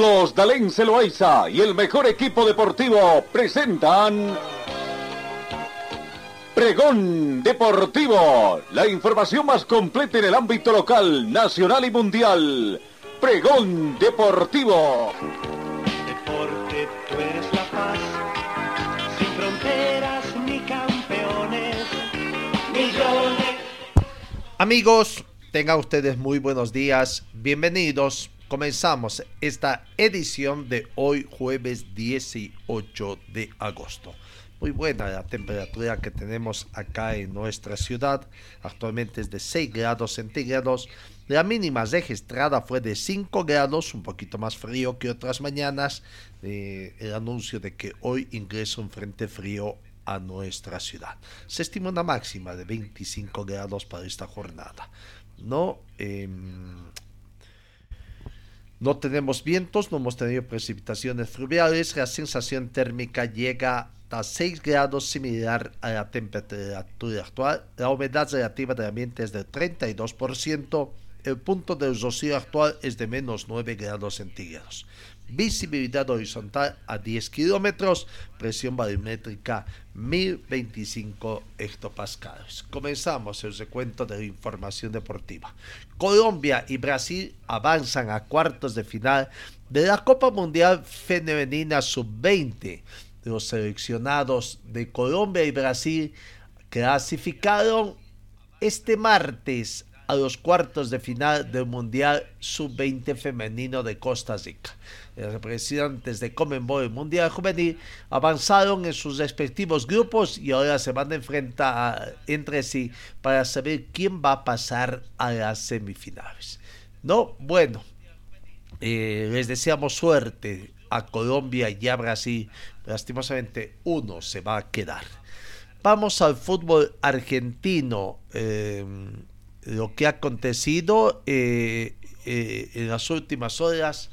Carlos Dalén Celoaiza y el mejor equipo deportivo presentan Pregón Deportivo, la información más completa en el ámbito local, nacional y mundial. Pregón Deportivo. Deporte, tú eres la paz, sin fronteras ni campeones, millones. Amigos, tengan ustedes muy buenos días, bienvenidos. Comenzamos esta edición de hoy jueves 18 de agosto. Muy buena la temperatura que tenemos acá en nuestra ciudad. Actualmente es de 6 grados centígrados. La mínima registrada fue de 5 grados, un poquito más frío que otras mañanas. Eh, el anuncio de que hoy ingresa un frente frío a nuestra ciudad. Se estima una máxima de 25 grados para esta jornada. No, eh, no tenemos vientos, no hemos tenido precipitaciones fluviales. La sensación térmica llega a 6 grados, similar a la temperatura actual. La humedad relativa del ambiente es del 32%. El punto de rocío actual es de menos 9 grados centígrados. Visibilidad horizontal a 10 kilómetros. Presión barimétrica 1025 hectopascales. Comenzamos el recuento de la información deportiva. Colombia y Brasil avanzan a cuartos de final de la Copa Mundial Femenina Sub-20. Los seleccionados de Colombia y Brasil clasificaron este martes a los cuartos de final del Mundial Sub-20 femenino de Costa Rica. Los representantes de Comenbol Mundial Juvenil avanzaron en sus respectivos grupos y ahora se van a enfrentar entre sí para saber quién va a pasar a las semifinales. No, bueno, eh, les deseamos suerte a Colombia y a Brasil. Lastimosamente uno se va a quedar. Vamos al fútbol argentino. Eh, lo que ha acontecido eh, eh, en las últimas horas.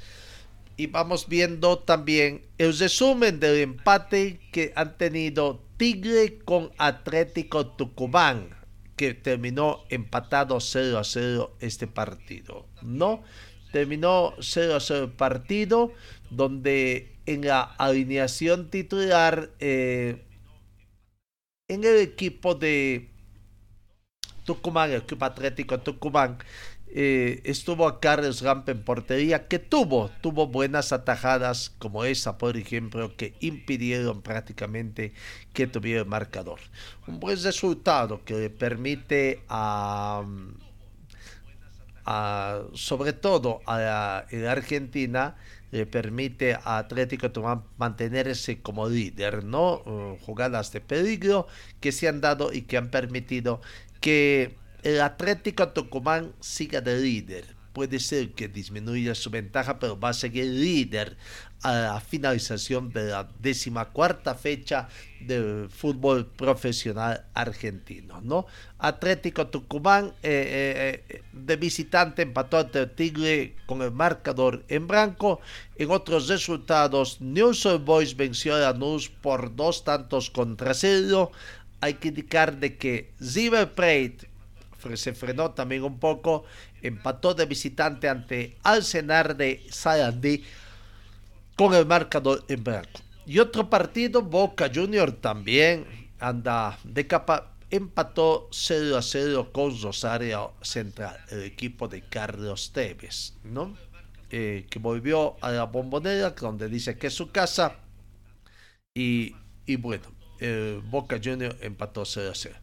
Y vamos viendo también el resumen del empate que han tenido Tigre con Atlético Tucumán que terminó empatado 0 a 0 este partido no terminó 0 a 0 el partido donde en la alineación titular eh, en el equipo de Tucumán, el Club Atlético Tucumán, eh, estuvo a Carlos Ramp en portería, que tuvo, tuvo buenas atajadas, como esa, por ejemplo, que impidieron prácticamente que tuviera el marcador. Un buen resultado que le permite a, sobre todo a la, Argentina, le permite a Atlético Tucumán mantenerse como líder, ¿no? Uh, jugadas de peligro que se han dado y que han permitido que el Atlético Tucumán siga de líder. Puede ser que disminuya su ventaja, pero va a seguir líder a la finalización de la decimacuarta fecha del fútbol profesional argentino. ¿no? Atlético Tucumán eh, eh, de visitante empató ante Tigre con el marcador en blanco. En otros resultados, News Boys venció a Lanús por dos tantos contra cero hay que indicar de que River se frenó también un poco, empató de visitante ante Arsenal de Sarandí con el marcador en blanco. Y otro partido, Boca Junior también anda de capa, empató 0 a 0 con Rosario Central, el equipo de Carlos Tevez, ¿no? Eh, que volvió a la bombonera, donde dice que es su casa. Y, y bueno, Boca Junior empató 0 a 0.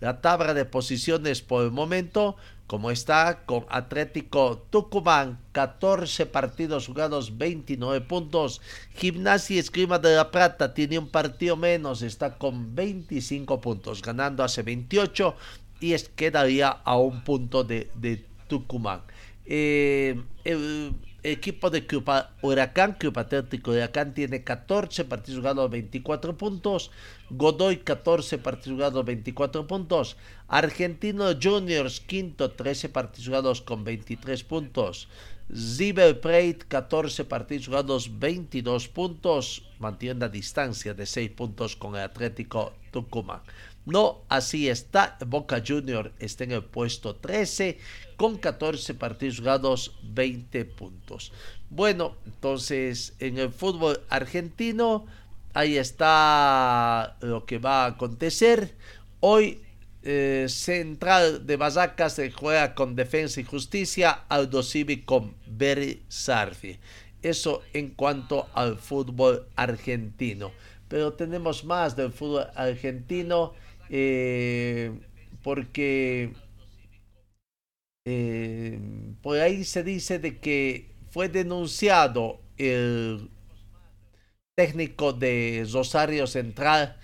La tabla de posiciones por el momento, como está, con Atlético Tucumán, 14 partidos jugados, 29 puntos. Gimnasia Esgrima de la Plata tiene un partido menos, está con 25 puntos, ganando hace 28 y es, quedaría a un punto de, Tucumán. Eh, equipo de Huracán, Club Atlético Huracán tiene 14 partidos jugados, 24 puntos. Godoy 14 partidos jugados, 24 puntos. Argentino Juniors quinto, 13 partidos jugados con 23 puntos. Ziber Plate 14 partidos jugados, 22 puntos. Mantiene la distancia de 6 puntos con el Atlético Tucumán. No, así está. Boca Junior está en el puesto 13 con 14 partidos jugados, 20 puntos. Bueno, entonces en el fútbol argentino, ahí está lo que va a acontecer. Hoy eh, Central de Basacas se juega con Defensa y Justicia, Aldo Civi con Sarfi. Eso en cuanto al fútbol argentino. Pero tenemos más del fútbol argentino eh, porque eh, por ahí se dice de que fue denunciado el técnico de Rosario Central,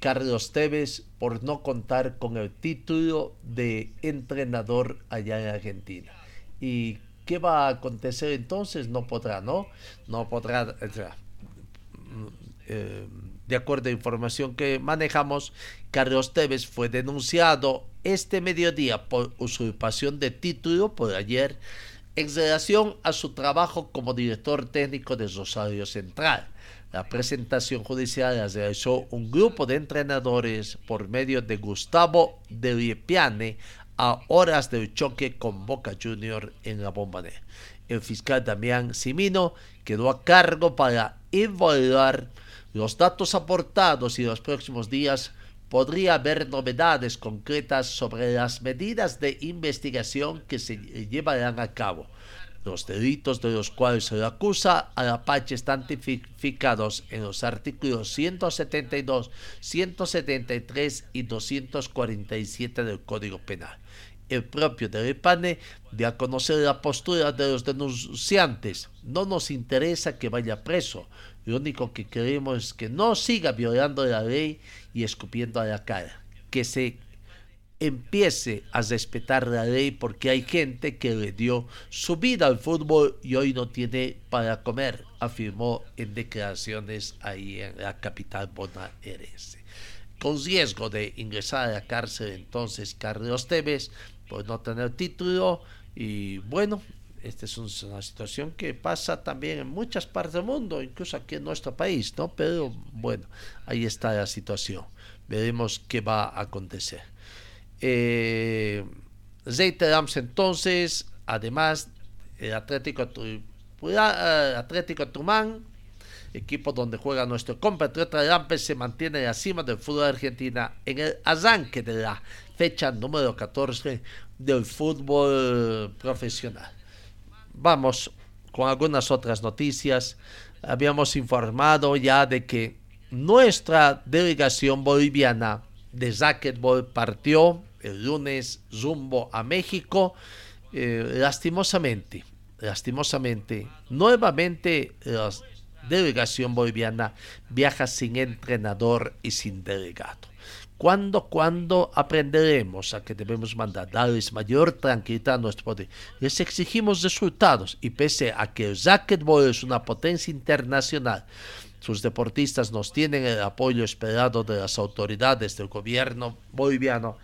Carlos Tevez, por no contar con el título de entrenador allá en Argentina. ¿Y qué va a acontecer entonces? No podrá, ¿no? No podrá. Eh, de acuerdo a información que manejamos, Carlos Tevez fue denunciado este mediodía por usurpación de título por ayer en relación a su trabajo como director técnico de Rosario Central. La presentación judicial la realizó un grupo de entrenadores por medio de Gustavo de Liepiane a horas del choque con Boca Junior en la Bombanera. El fiscal Damián Simino quedó a cargo para evaluar los datos aportados y los próximos días podría haber novedades concretas sobre las medidas de investigación que se llevarán a cabo. Los delitos de los cuales se le acusa a la Pache están tipificados en los artículos 172, 173 y 247 del Código Penal. El propio Delepane dio a conocer la postura de los denunciantes. No nos interesa que vaya preso, lo único que queremos es que no siga violando la ley y escupiendo a la cara. Que se empiece a respetar la ley porque hay gente que le dio su vida al fútbol y hoy no tiene para comer, afirmó en declaraciones ahí en la capital bonaerense. Con riesgo de ingresar a la cárcel entonces Carlos Tevez por no tener título y bueno, esta es una situación que pasa también en muchas partes del mundo, incluso aquí en nuestro país, ¿no? Pero bueno, ahí está la situación. Veremos qué va a acontecer. Eh, reiteramos entonces, además, el Atlético, eh, Atlético Tumán, equipo donde juega nuestro compatriota Lampes, se mantiene acima del fútbol argentina en el arranque de la fecha número 14 del fútbol profesional. Vamos con algunas otras noticias. Habíamos informado ya de que nuestra delegación boliviana de racquetball partió el lunes rumbo a México. Eh, lastimosamente, lastimosamente, nuevamente la delegación boliviana viaja sin entrenador y sin delegado. ¿Cuándo, cuándo aprenderemos a que debemos mandar, darles mayor tranquilidad a nuestro poder? Les exigimos resultados y pese a que el racquetball es una potencia internacional, sus deportistas nos tienen el apoyo esperado de las autoridades del gobierno boliviano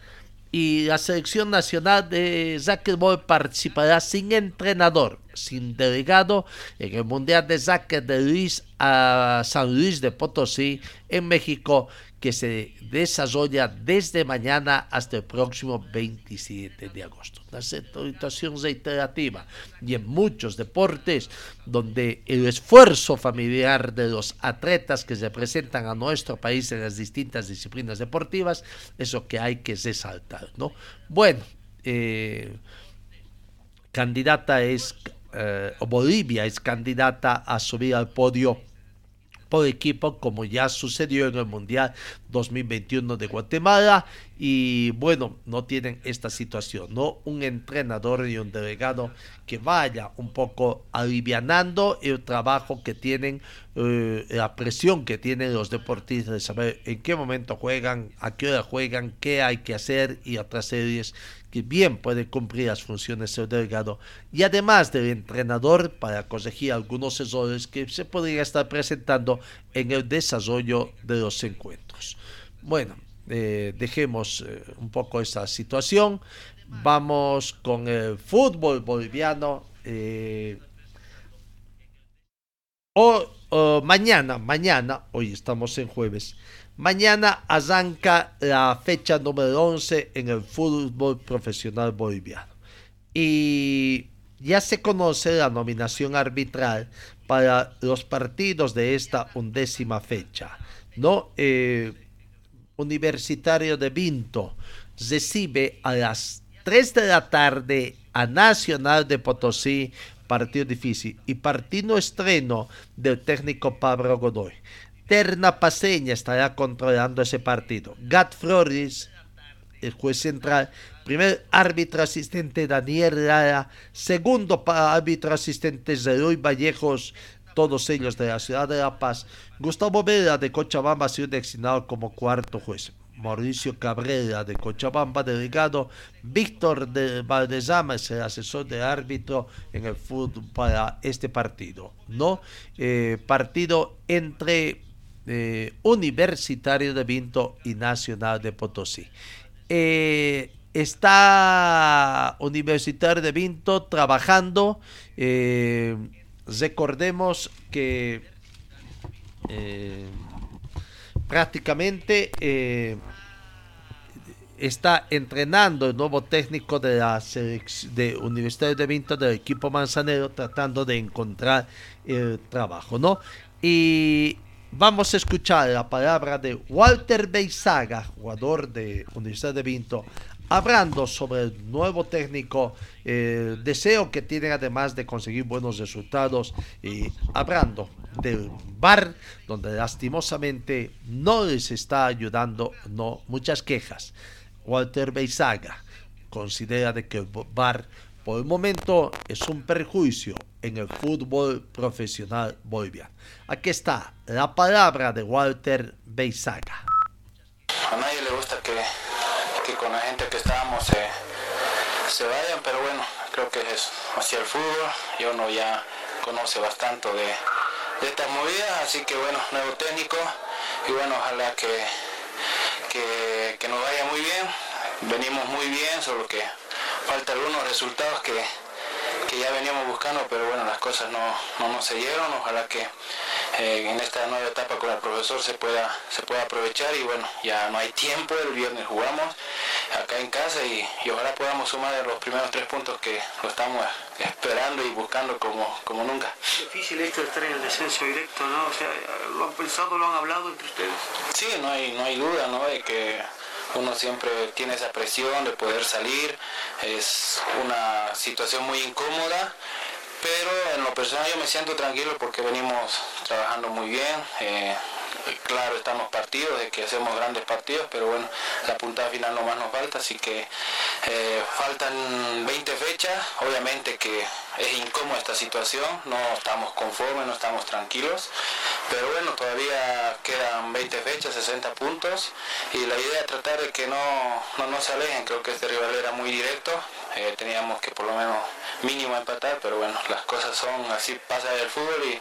y la selección nacional de racquetball participará sin entrenador, sin delegado en el Mundial de Racquet de Luis a San Luis de Potosí en México que se desarrolla desde mañana hasta el próximo 27 de agosto. Una situación reiterativa y en muchos deportes donde el esfuerzo familiar de los atletas que representan a nuestro país en las distintas disciplinas deportivas es lo que hay que resaltar. ¿no? Bueno, eh, candidata es, eh, Bolivia es candidata a subir al podio por equipo, como ya sucedió en el Mundial 2021 de Guatemala, y bueno, no tienen esta situación, no un entrenador y un delegado que vaya un poco alivianando el trabajo que tienen, eh, la presión que tienen los deportistas de saber en qué momento juegan, a qué hora juegan, qué hay que hacer y otras series que bien puede cumplir las funciones del delegado y además del entrenador para corregir algunos errores que se podrían estar presentando en el desarrollo de los encuentros. Bueno, eh, dejemos eh, un poco esa situación. Vamos con el fútbol boliviano. Eh, o, mañana, mañana, hoy estamos en jueves. Mañana arranca la fecha número 11 en el fútbol profesional boliviano. Y ya se conoce la nominación arbitral para los partidos de esta undécima fecha. ¿no? Universitario de Vinto recibe a las 3 de la tarde a Nacional de Potosí, partido difícil, y partido estreno del técnico Pablo Godoy. Terna Paseña estará controlando ese partido. Gat Flores, el juez central, primer árbitro asistente Daniel Lara, segundo árbitro asistente Zeroy Vallejos, todos ellos de la ciudad de La Paz. Gustavo Vera de Cochabamba ha sido designado como cuarto juez. Mauricio Cabrera de Cochabamba, delegado. Víctor de Valdezama es el asesor de árbitro en el fútbol para este partido. ¿no? Eh, partido entre eh, Universitario de Vinto y Nacional de Potosí. Eh, está Universitario de Vinto trabajando. Recordemos que eh, prácticamente eh, está entrenando el nuevo técnico de la de Universidad de Vinto del equipo manzanero tratando de encontrar el trabajo, ¿no? Y vamos a escuchar la palabra de Walter Beizaga, jugador de Universidad de Vinto, hablando sobre el nuevo técnico, el deseo que tienen además de conseguir buenos resultados y hablando del bar donde lastimosamente no les está ayudando, no muchas quejas. Walter Beizaga considera de que el bar por el momento es un perjuicio en el fútbol profesional boliviano. Aquí está la palabra de Walter Beizaga. A nadie le gusta que que con la gente que estábamos se vayan, pero bueno, creo que es hacia el fútbol. Y uno ya conoce bastante de, de estas movidas, así que bueno, nuevo técnico. Y bueno, ojalá que, que, nos vaya muy bien, venimos muy bien, solo que falta algunos resultados que, ya veníamos buscando, pero bueno, las cosas no, no nos se dieron, ojalá que eh, en esta nueva etapa con el profesor se pueda, se pueda aprovechar. Y bueno, ya no hay tiempo, el viernes jugamos acá en casa y, ojalá podamos sumar los primeros tres puntos que lo estamos esperando y buscando como, como nunca. Difícil esto de estar en el descenso directo, ¿no? O sea, ¿lo han pensado, lo han hablado entre ustedes? Sí, no hay, no hay duda, ¿no? De que uno siempre tiene esa presión de poder salir, es una situación muy incómoda, pero en lo personal yo me siento tranquilo porque venimos trabajando muy bien. Eh, claro están los partidos, de que hacemos grandes partidos, pero bueno, la puntada final no más nos falta, así que eh, faltan 20 fechas, obviamente que es incómoda esta situación, no estamos conformes, no estamos tranquilos, pero bueno, todavía quedan 20 fechas, 60 puntos, y la idea es tratar de que no, no, se alejen, creo que este rival era muy directo, eh, teníamos que por lo menos mínimo empatar, pero bueno, las cosas son así, pasa el fútbol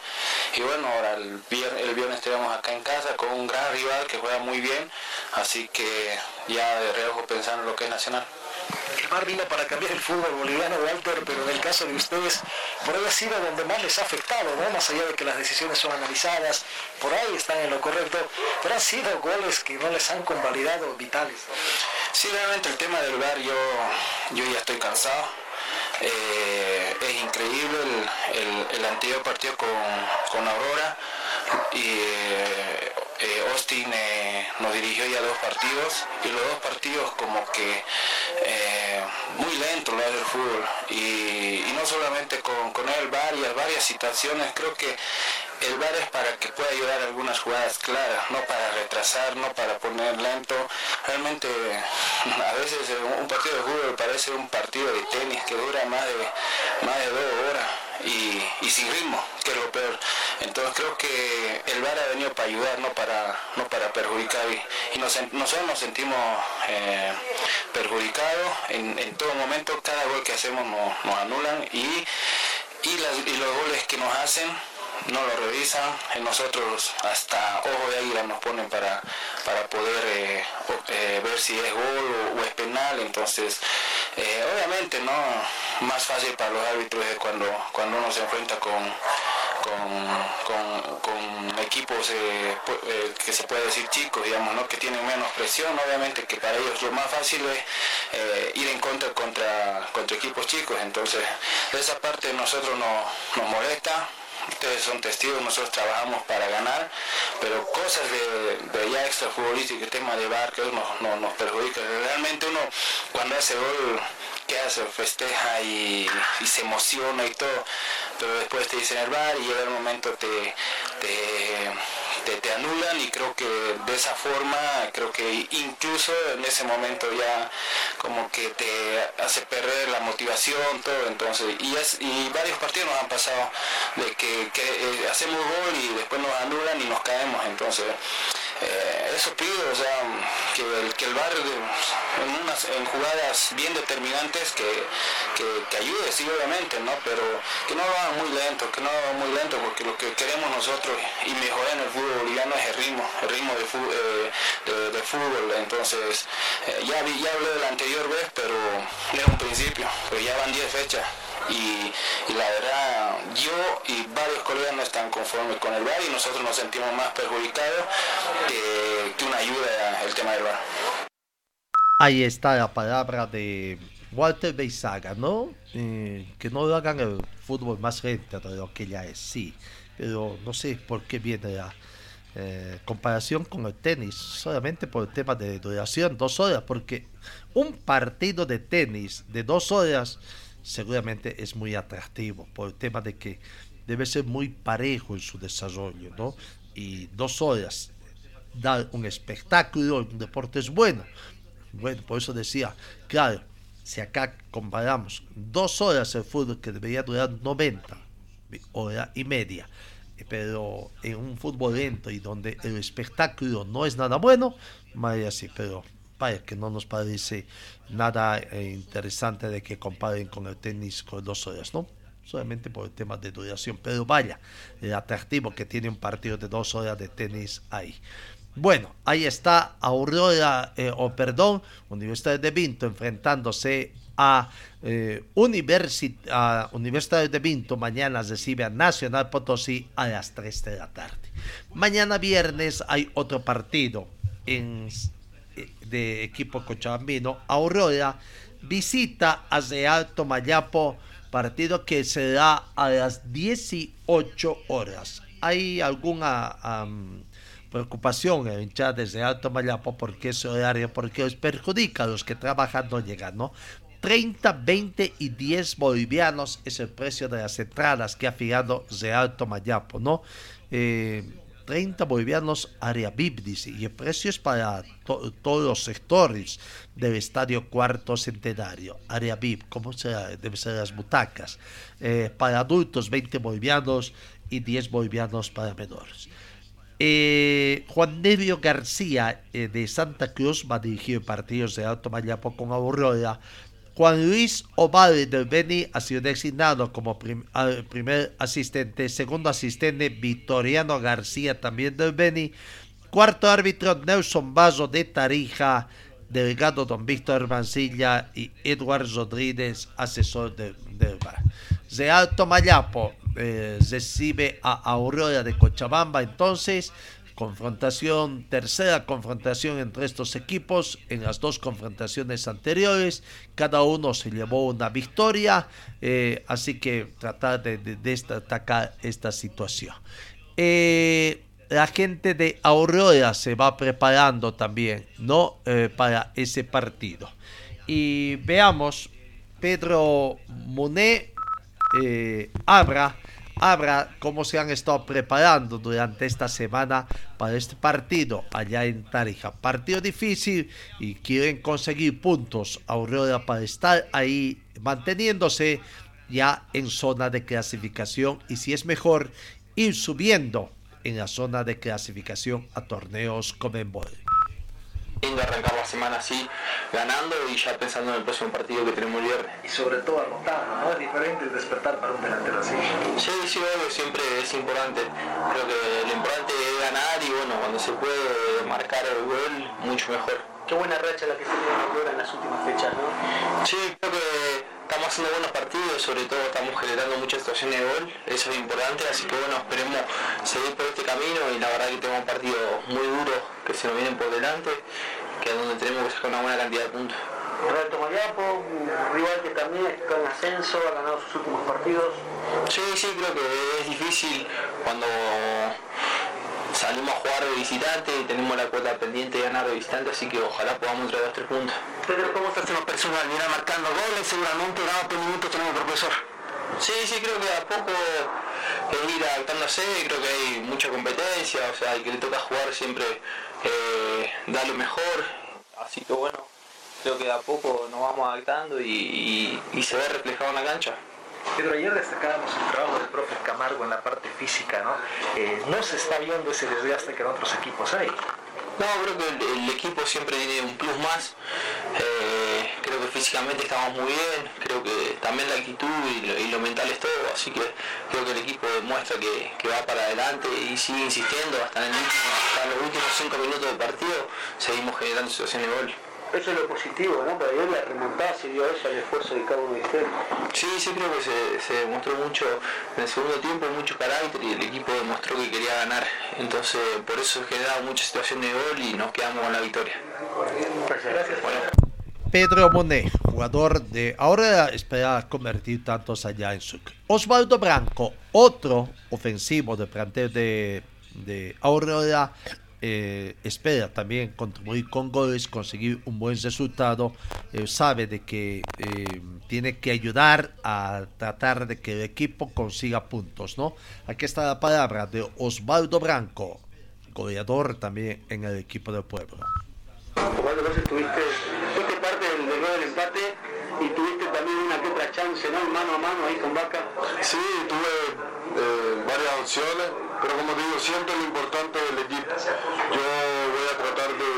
y, bueno, ahora el viernes, el acá en casa con un gran rival que juega muy bien, así que ya de reojo pensando en lo que es Nacional. El bar vino para cambiar el fútbol boliviano, Walter, pero en el caso de ustedes, por ahí ha sido donde más les ha afectado, ¿no? Más allá de que las decisiones son analizadas, por ahí están en lo correcto, pero han sido goles que no les han convalidado vitales. Sí, realmente el tema del bar yo, yo ya estoy cansado eh, es increíble el, antiguo partido con, Aurora y eh, eh, Austin nos dirigió ya dos partidos y los dos partidos como que muy lento lo del fútbol. Y, no solamente con, con él varias varias situaciones. Creo que el VAR es para que pueda ayudar a algunas jugadas claras, no para retrasar, no para poner lento. Realmente a veces un partido de fútbol parece un partido de tenis que dura más de, más de dos horas y, sin ritmo, que es lo peor. Entonces creo que el VAR ha venido para ayudar, no para, no para perjudicar. Y, nosotros nos sentimos eh, perjudicados en, todo momento, cada gol que hacemos nos, anulan y, y los goles que nos hacen no lo revisan, nosotros hasta ojo de águila nos ponen para, para poder eh, eh, ver si es gol o, es penal, entonces eh, obviamente no más fácil para los árbitros es cuando, cuando uno se enfrenta con, con, equipos que se puede decir chicos, digamos, ¿no? que tienen menos presión, obviamente que para ellos lo más fácil es ir en contra contra, contra equipos chicos, entonces esa parte nosotros nos molesta, ustedes son testigos, nosotros trabajamos para ganar, pero cosas de, de ya extra futbolístico, el tema de bar, que nos, nos perjudica. Realmente uno cuando hace gol, ¿qué hace? Festeja y, se emociona y todo, pero después te dicen el bar y llega el momento te, te te, anulan y creo que de esa forma, creo que incluso en ese momento ya como que te hace perder la motivación, todo, entonces, y, es, y varios partidos nos han pasado de que, eh, hacemos gol y después nos anulan y nos caemos, entonces eh, eso pido, o sea, que el, que el bar en, unas, en jugadas bien determinantes que, que, ayude, sí, obviamente, ¿no? Pero que no lo hagan muy lento, que no lo muy lento, porque lo que queremos nosotros y mejorar en el fútbol boliviano es el ritmo, el ritmo de, eh, de, fútbol. Entonces, eh, ya, ya hablé de la anterior vez, pero es un principio, pero ya van 10 fechas y, la verdad yo y varios colegas no están conformes con el VAR y nosotros nos sentimos más perjudicados que, una ayuda el tema del VAR. Ahí está la palabra de Walter Beisaga, ¿no? Eh, que no hagan el fútbol más lento de lo que ya es, sí, pero no sé por qué viene la eh, comparación con el tenis, solamente por el tema de duración, dos horas, porque un partido de tenis de dos horas seguramente es muy atractivo por el tema de que debe ser muy parejo en su desarrollo, ¿no? Y dos horas dar un espectáculo, un deporte es bueno. Bueno, por eso decía, claro, si acá comparamos dos horas el fútbol que debería durar 90, hora y media, pero en un fútbol lento y donde el espectáculo no es nada bueno, vaya así, pero vaya que no nos parece nada eh, interesante de que comparen con el tenis con dos horas, ¿no? Solamente por el tema de duración, pero vaya, el atractivo que tiene un partido de dos horas de tenis ahí. Bueno, ahí está Aurora, eh, o perdón, Universidad de Vinto enfrentándose a, eh, a Universidad de Vinto. Mañana recibe a Nacional Potosí a las 3 de la tarde. Mañana viernes hay otro partido en de equipo cochabambino, Aurora visita a Real Tomayapo, partido que se da a las 18 horas. ¿Hay alguna preocupación en hinchada desde Alto Mayapo porque ese horario, porque os perjudica a los que trabajan no llegan, ¿no? 30, 20 y 10 bolivianos es el precio de las entradas que ha fijado Real Tomayapo, ¿no? Eh, 30 bolivianos área VIP, dice, y el precio es para todos los sectores del estadio cuarto centenario, área VIP, como será? Debe ser las butacas. Eh, para adultos, 20 bolivianos y 10 bolivianos para menores. Eh, Juan Nevio García eh, de Santa Cruz va a dirigir partidos de Alto Mayapo con Aurora Juan Luis Ovalle del Beni ha sido designado como primer asistente, segundo asistente Victoriano García también del Beni, cuarto árbitro Nelson Bazo de Tarija, delegado don Víctor Mancilla y Edward Rodríguez, asesor del de bar. De Alto Mayapo eh, recibe a Aurora de Cochabamba entonces confrontación, tercera confrontación entre estos equipos en las dos confrontaciones anteriores. Cada uno se llevó una victoria, eh, así que tratar de, destacar esta situación. Eh, la gente de Aurora se va preparando también, ¿no? Eh, para ese partido. Y veamos, Pedro Monet Abra Abra cómo se han estado preparando durante esta semana para este partido allá en Tarija. Partido difícil y quieren conseguir puntos Aurora para estar ahí manteniéndose ya en zona de clasificación y si es mejor ir subiendo en la zona de clasificación a torneos Comenbol lindo arrancar la semana así, ganando y ya pensando en el próximo partido que tenemos el viernes. Y sobre todo anotando, ¿no? Es diferente despertar para un delantero así. Sí, sí, obvio, siempre es importante. Creo que lo importante es ganar y bueno, cuando se puede marcar el gol, mucho mejor. Qué buena racha la que se tiene ahora en las últimas fechas, ¿no? Sí, creo que estamos haciendo buenos partidos, sobre todo estamos generando muchas situaciones de gol, eso es importante, así que bueno, esperemos seguir por este camino y la verdad que tenemos un partido muy duro que se nos vienen por delante, que es donde tenemos que sacar una buena cantidad de puntos. Mayapo, un rival que también está en ascenso, ha ganado sus últimos partidos. Sí, sí, creo que es difícil cuando salimos a jugar de visitante y tenemos la cuota pendiente de ganar de visitante, así que ojalá podamos traer los tres puntos. Pedro, ¿cómo estás en lo personal? Mira, marcando goles, seguramente por minutos tenemos profesor. Sí, sí, creo que a poco es ir adaptándose, creo que hay mucha competencia, o sea, el que le toca jugar siempre eh, da lo mejor, así que bueno, creo que a poco nos vamos adaptando y, y se ve reflejado en la cancha. Pedro, ayer destacábamos el trabajo del profe Camargo en la parte física, ¿no? Eh, no se está viendo ese desgaste que en otros equipos hay. No, creo que el, equipo siempre tiene un plus más. Eh, creo que físicamente estamos muy bien, creo que también la actitud y lo, mental es todo, así que creo que el equipo demuestra que, va para adelante y sigue insistiendo hasta, los últimos cinco minutos del partido, seguimos generando situaciones de gol. Eso es lo positivo, ¿no? Para ayer la remontada se dio eso al esfuerzo de cada uno de ustedes. Sí, sí, creo que se, demostró mucho en el segundo tiempo, mucho carácter y el equipo demostró que quería ganar. Entonces, por eso se generaba mucha situación de gol y nos quedamos con la victoria. Gracias. Pedro Monet, jugador de ahora espera convertir tantos allá en su. Osvaldo Branco, otro ofensivo de plantel de, de Aurora, eh, espera también contribuir con goles, conseguir un buen resultado, eh, sabe de que eh, tiene que ayudar a tratar de que el equipo consiga puntos, ¿no? Aquí está la palabra de Osvaldo Branco, goleador también en el equipo del pueblo. Osvaldo, tuviste, fuiste parte del, del empate y tuviste también una que otra chance, ¿no? Mano a mano ahí con Vaca. Sí, tuve varias opciones pero como digo, siempre lo importante del equipo. Yo voy a tratar de,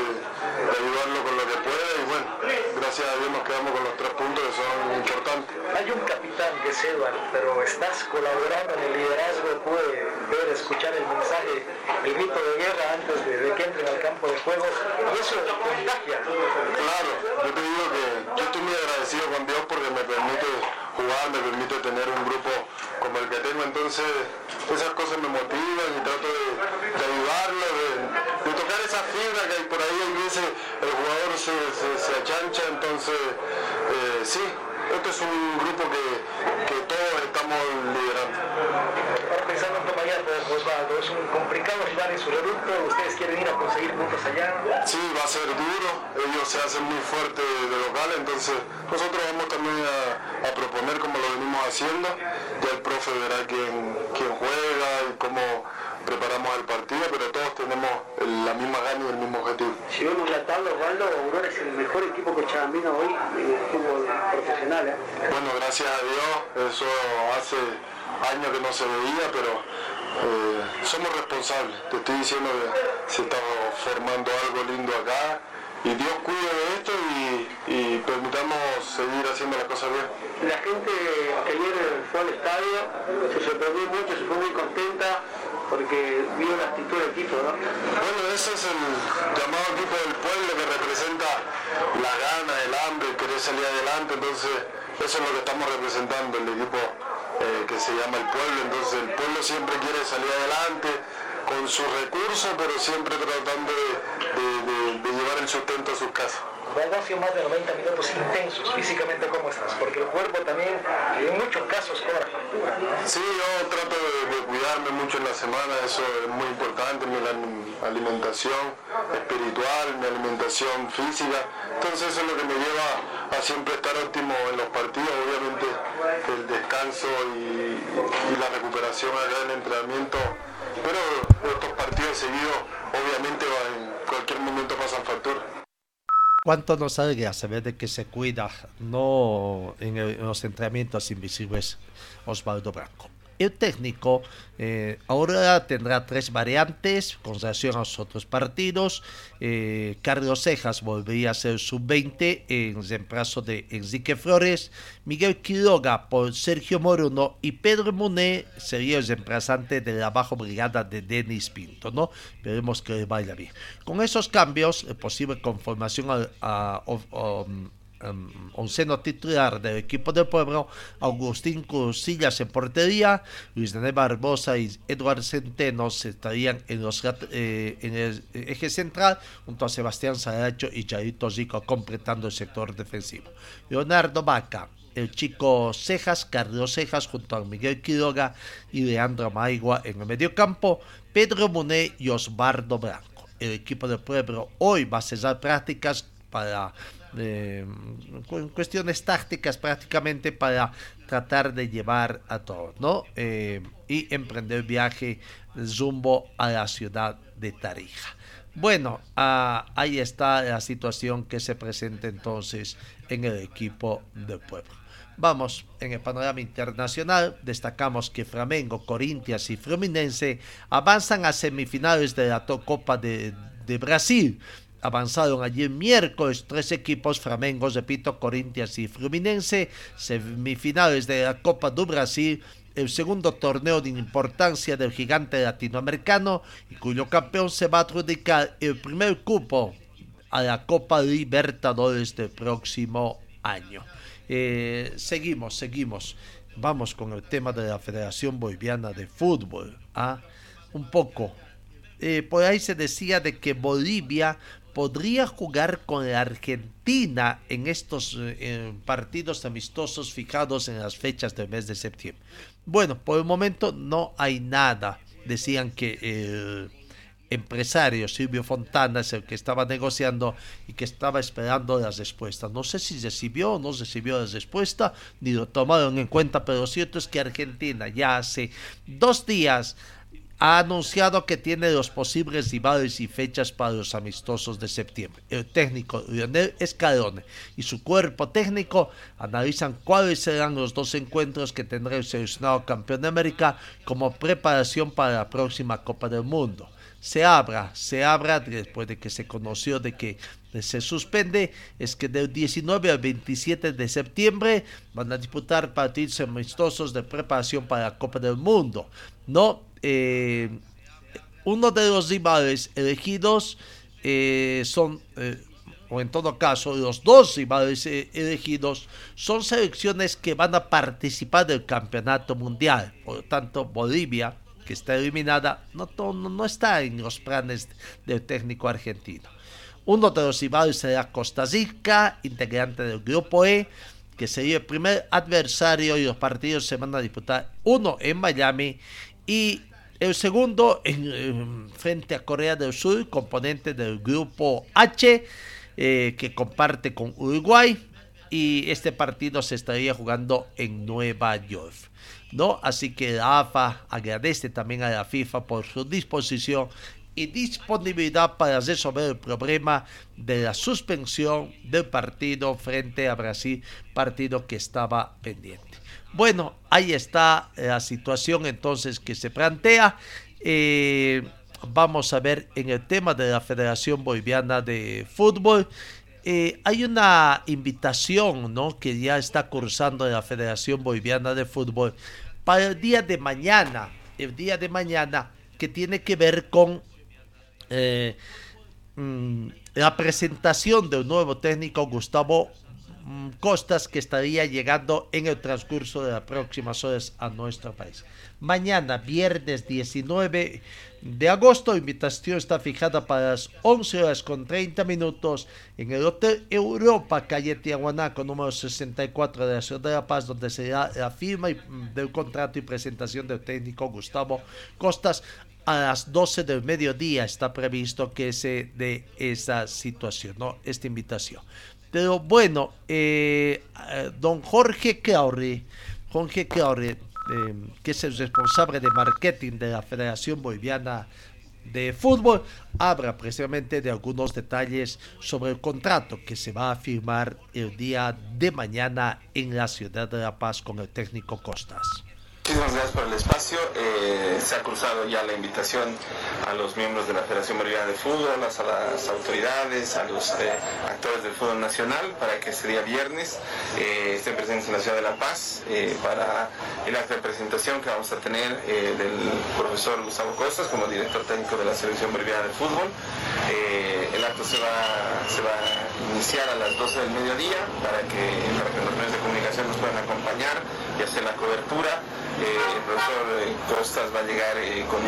ayudarlo con lo que pueda y bueno, gracias a Dios nos quedamos con los tres puntos que son importantes. Hay un capitán que es Edward, pero estás colaborando en el liderazgo, puede ver, escuchar el mensaje, el grito de guerra antes de, que entren al campo de juego y eso contagia. Claro, yo te digo que yo estoy muy agradecido con Dios porque me permite jugar, me permite tener un grupo como el que tengo, entonces esas cosas me motivan y trato de, ayudarlo, de, tocar esa fibra que hay por ahí, a veces el jugador se, se, achancha, entonces eh, sí, este es un grupo que, que todos estamos liderando. Pensando en Tomayapo, Osvaldo, es un complicado rival en su reducto, ustedes quieren ir a conseguir puntos allá. Sí, va a ser duro, ellos se hacen muy fuertes de local, entonces nosotros vamos también a, a proponer como lo venimos haciendo, ya el profe verá quién, quién juega y cómo preparamos el partido, pero todos tenemos la misma gana y el mismo objetivo. Si vemos la tabla, Osvaldo, Aurora es el mejor equipo que Chabambino hoy en el fútbol profesional. ¿eh? Bueno, gracias a Dios, eso hace años que no se veía, pero eh, somos responsables. Te estoy diciendo que se está formando algo lindo acá y Dios cuide de esto y, permitamos seguir haciendo las cosas bien. La gente que ayer fue al estadio se sorprendió mucho, se fue muy contenta porque vio la actitud del equipo, ¿no? Bueno, ese es el llamado equipo del pueblo que representa la gana, el hambre, querer salir adelante, entonces eso es lo que estamos representando, el equipo eh, que se llama el pueblo, entonces el pueblo siempre quiere salir adelante con sus recursos, pero siempre tratando de, llevar el sustento a sus casas. Sido más de 90 minutos intensos, físicamente. Cómo estás, porque el cuerpo también en muchos casos cobra factura. Sí, yo trato de, cuidarme mucho en la semana, eso es muy importante, mi alimentación espiritual, mi alimentación física, entonces eso es lo que me lleva a siempre estar óptimo en los partidos, obviamente el descanso y, y la recuperación acá en el entrenamiento, pero estos partidos seguidos obviamente en cualquier momento pasan factura cuánto nos alegra saber de que se cuida, no en, los entrenamientos invisibles, Osvaldo Branco. El técnico eh, ahora tendrá tres variantes con relación a los otros partidos. Eh, Carlos Cejas volvería a ser sub-20 en reemplazo de Enrique Flores. Miguel Quiroga por Sergio Moruno y Pedro Muné sería el reemplazante de la bajo brigada de Denis Pinto. ¿no? Veremos que vaya bien. Con esos cambios, posible conformación a, um, onceno titular del equipo del pueblo, Agustín Crucillas en portería, Luis Daniel Barbosa y Eduardo Centenos estarían en, los, eh, el eje central, junto a Sebastián Saracho y Charito Zico completando el sector defensivo. Leonardo Vaca, el chico Cejas, Carlos Cejas junto a Miguel Quiroga y Leandro Maigua en el medio campo, Pedro Muné y Osvaldo Blanco. El equipo del pueblo hoy va a cesar prácticas para eh, cuestiones tácticas prácticamente para tratar de llevar a todos, ¿no? Eh, y emprender viaje zumbo a la ciudad de Tarija. Bueno, ah, ahí está la situación que se presenta entonces en el equipo del pueblo. Vamos, en el panorama internacional, destacamos que Flamengo, Corinthians y Fluminense avanzan a semifinales de la Copa de, de Brasil avanzaron ayer miércoles tres equipos Flamengo, repito, Corinthians y Fluminense, semifinales de la Copa do Brasil, el segundo torneo de importancia del gigante latinoamericano y cuyo campeón se va a adjudicar el primer cupo a la Copa Libertadores del próximo año. Eh, seguimos, seguimos. Vamos con el tema de la Federación Boliviana de Fútbol. ¿ah? Un poco. Eh, por ahí se decía de que Bolivia podría jugar con la Argentina en estos eh, partidos amistosos fijados en las fechas del mes de septiembre. Bueno, por el momento no hay nada. Decían que el empresario Silvio Fontana es el que estaba negociando y que estaba esperando las respuestas. No sé si recibió o no recibió la respuesta, ni lo tomaron en cuenta, pero lo cierto es que Argentina ya hace dos días ha anunciado que tiene los posibles rivales y fechas para los amistosos de septiembre. El técnico Lionel Escalone y su cuerpo técnico analizan cuáles serán los dos encuentros que tendrá el seleccionado campeón de América como preparación para la próxima Copa del Mundo. Se abra, se abra después de que se conoció de que se suspende, es que del 19 al 27 de septiembre van a disputar partidos amistosos de preparación para la Copa del Mundo. No eh, uno de los rivales elegidos eh, son, eh, o en todo caso, los dos rivales elegidos son selecciones que van a participar del campeonato mundial. Por lo tanto, Bolivia, que está eliminada, no, no está en los planes del técnico argentino. Uno de los rivales será Costa Rica, integrante del grupo E, que sería el primer adversario y los partidos se van a disputar uno en Miami y el segundo en, frente a Corea del Sur, componente del grupo H, eh, que comparte con Uruguay. Y este partido se estaría jugando en Nueva York. ¿no? Así que la AFA agradece también a la FIFA por su disposición y disponibilidad para resolver el problema de la suspensión del partido frente a Brasil, partido que estaba pendiente. Bueno, ahí está la situación entonces que se plantea. Eh, vamos a ver en el tema de la Federación Boliviana de Fútbol. Eh, hay una invitación ¿no? que ya está cursando la Federación Boliviana de Fútbol para el día de mañana, el día de mañana que tiene que ver con eh, mm, la presentación del nuevo técnico Gustavo Costas que estaría llegando en el transcurso de las próximas horas a nuestro país. Mañana, viernes 19 de agosto, invitación está fijada para las 11 horas con 30 minutos en el Hotel Europa, calle Tiahuanaco, número 64 de la Ciudad de La Paz, donde será la firma mm, del contrato y presentación del técnico Gustavo Costas a las 12 del mediodía está previsto que se dé esa situación, ¿no? Esta invitación. Pero bueno, eh, don Jorge Claure, Jorge Claure, eh, que es el responsable de marketing de la Federación Boliviana de Fútbol, habla precisamente de algunos detalles sobre el contrato que se va a firmar el día de mañana en la ciudad de La Paz con el técnico Costas. Muchísimas gracias por el espacio. Eh, se ha cruzado ya la invitación a los miembros de la Federación Boliviana de Fútbol, a las autoridades, a los eh, actores del fútbol nacional para que ese día viernes eh, estén presentes en la ciudad de La Paz para el acto de presentación que vamos a tener del profesor Gustavo Costas como director técnico de la Selección Boliviana de Fútbol. el acto se va, se va a iniciar a las 12 del mediodía para que, para que los medios de comunicación nos puedan acompañar y hacer la cobertura. Eh, el profesor eh, Costas va a llegar eh, con,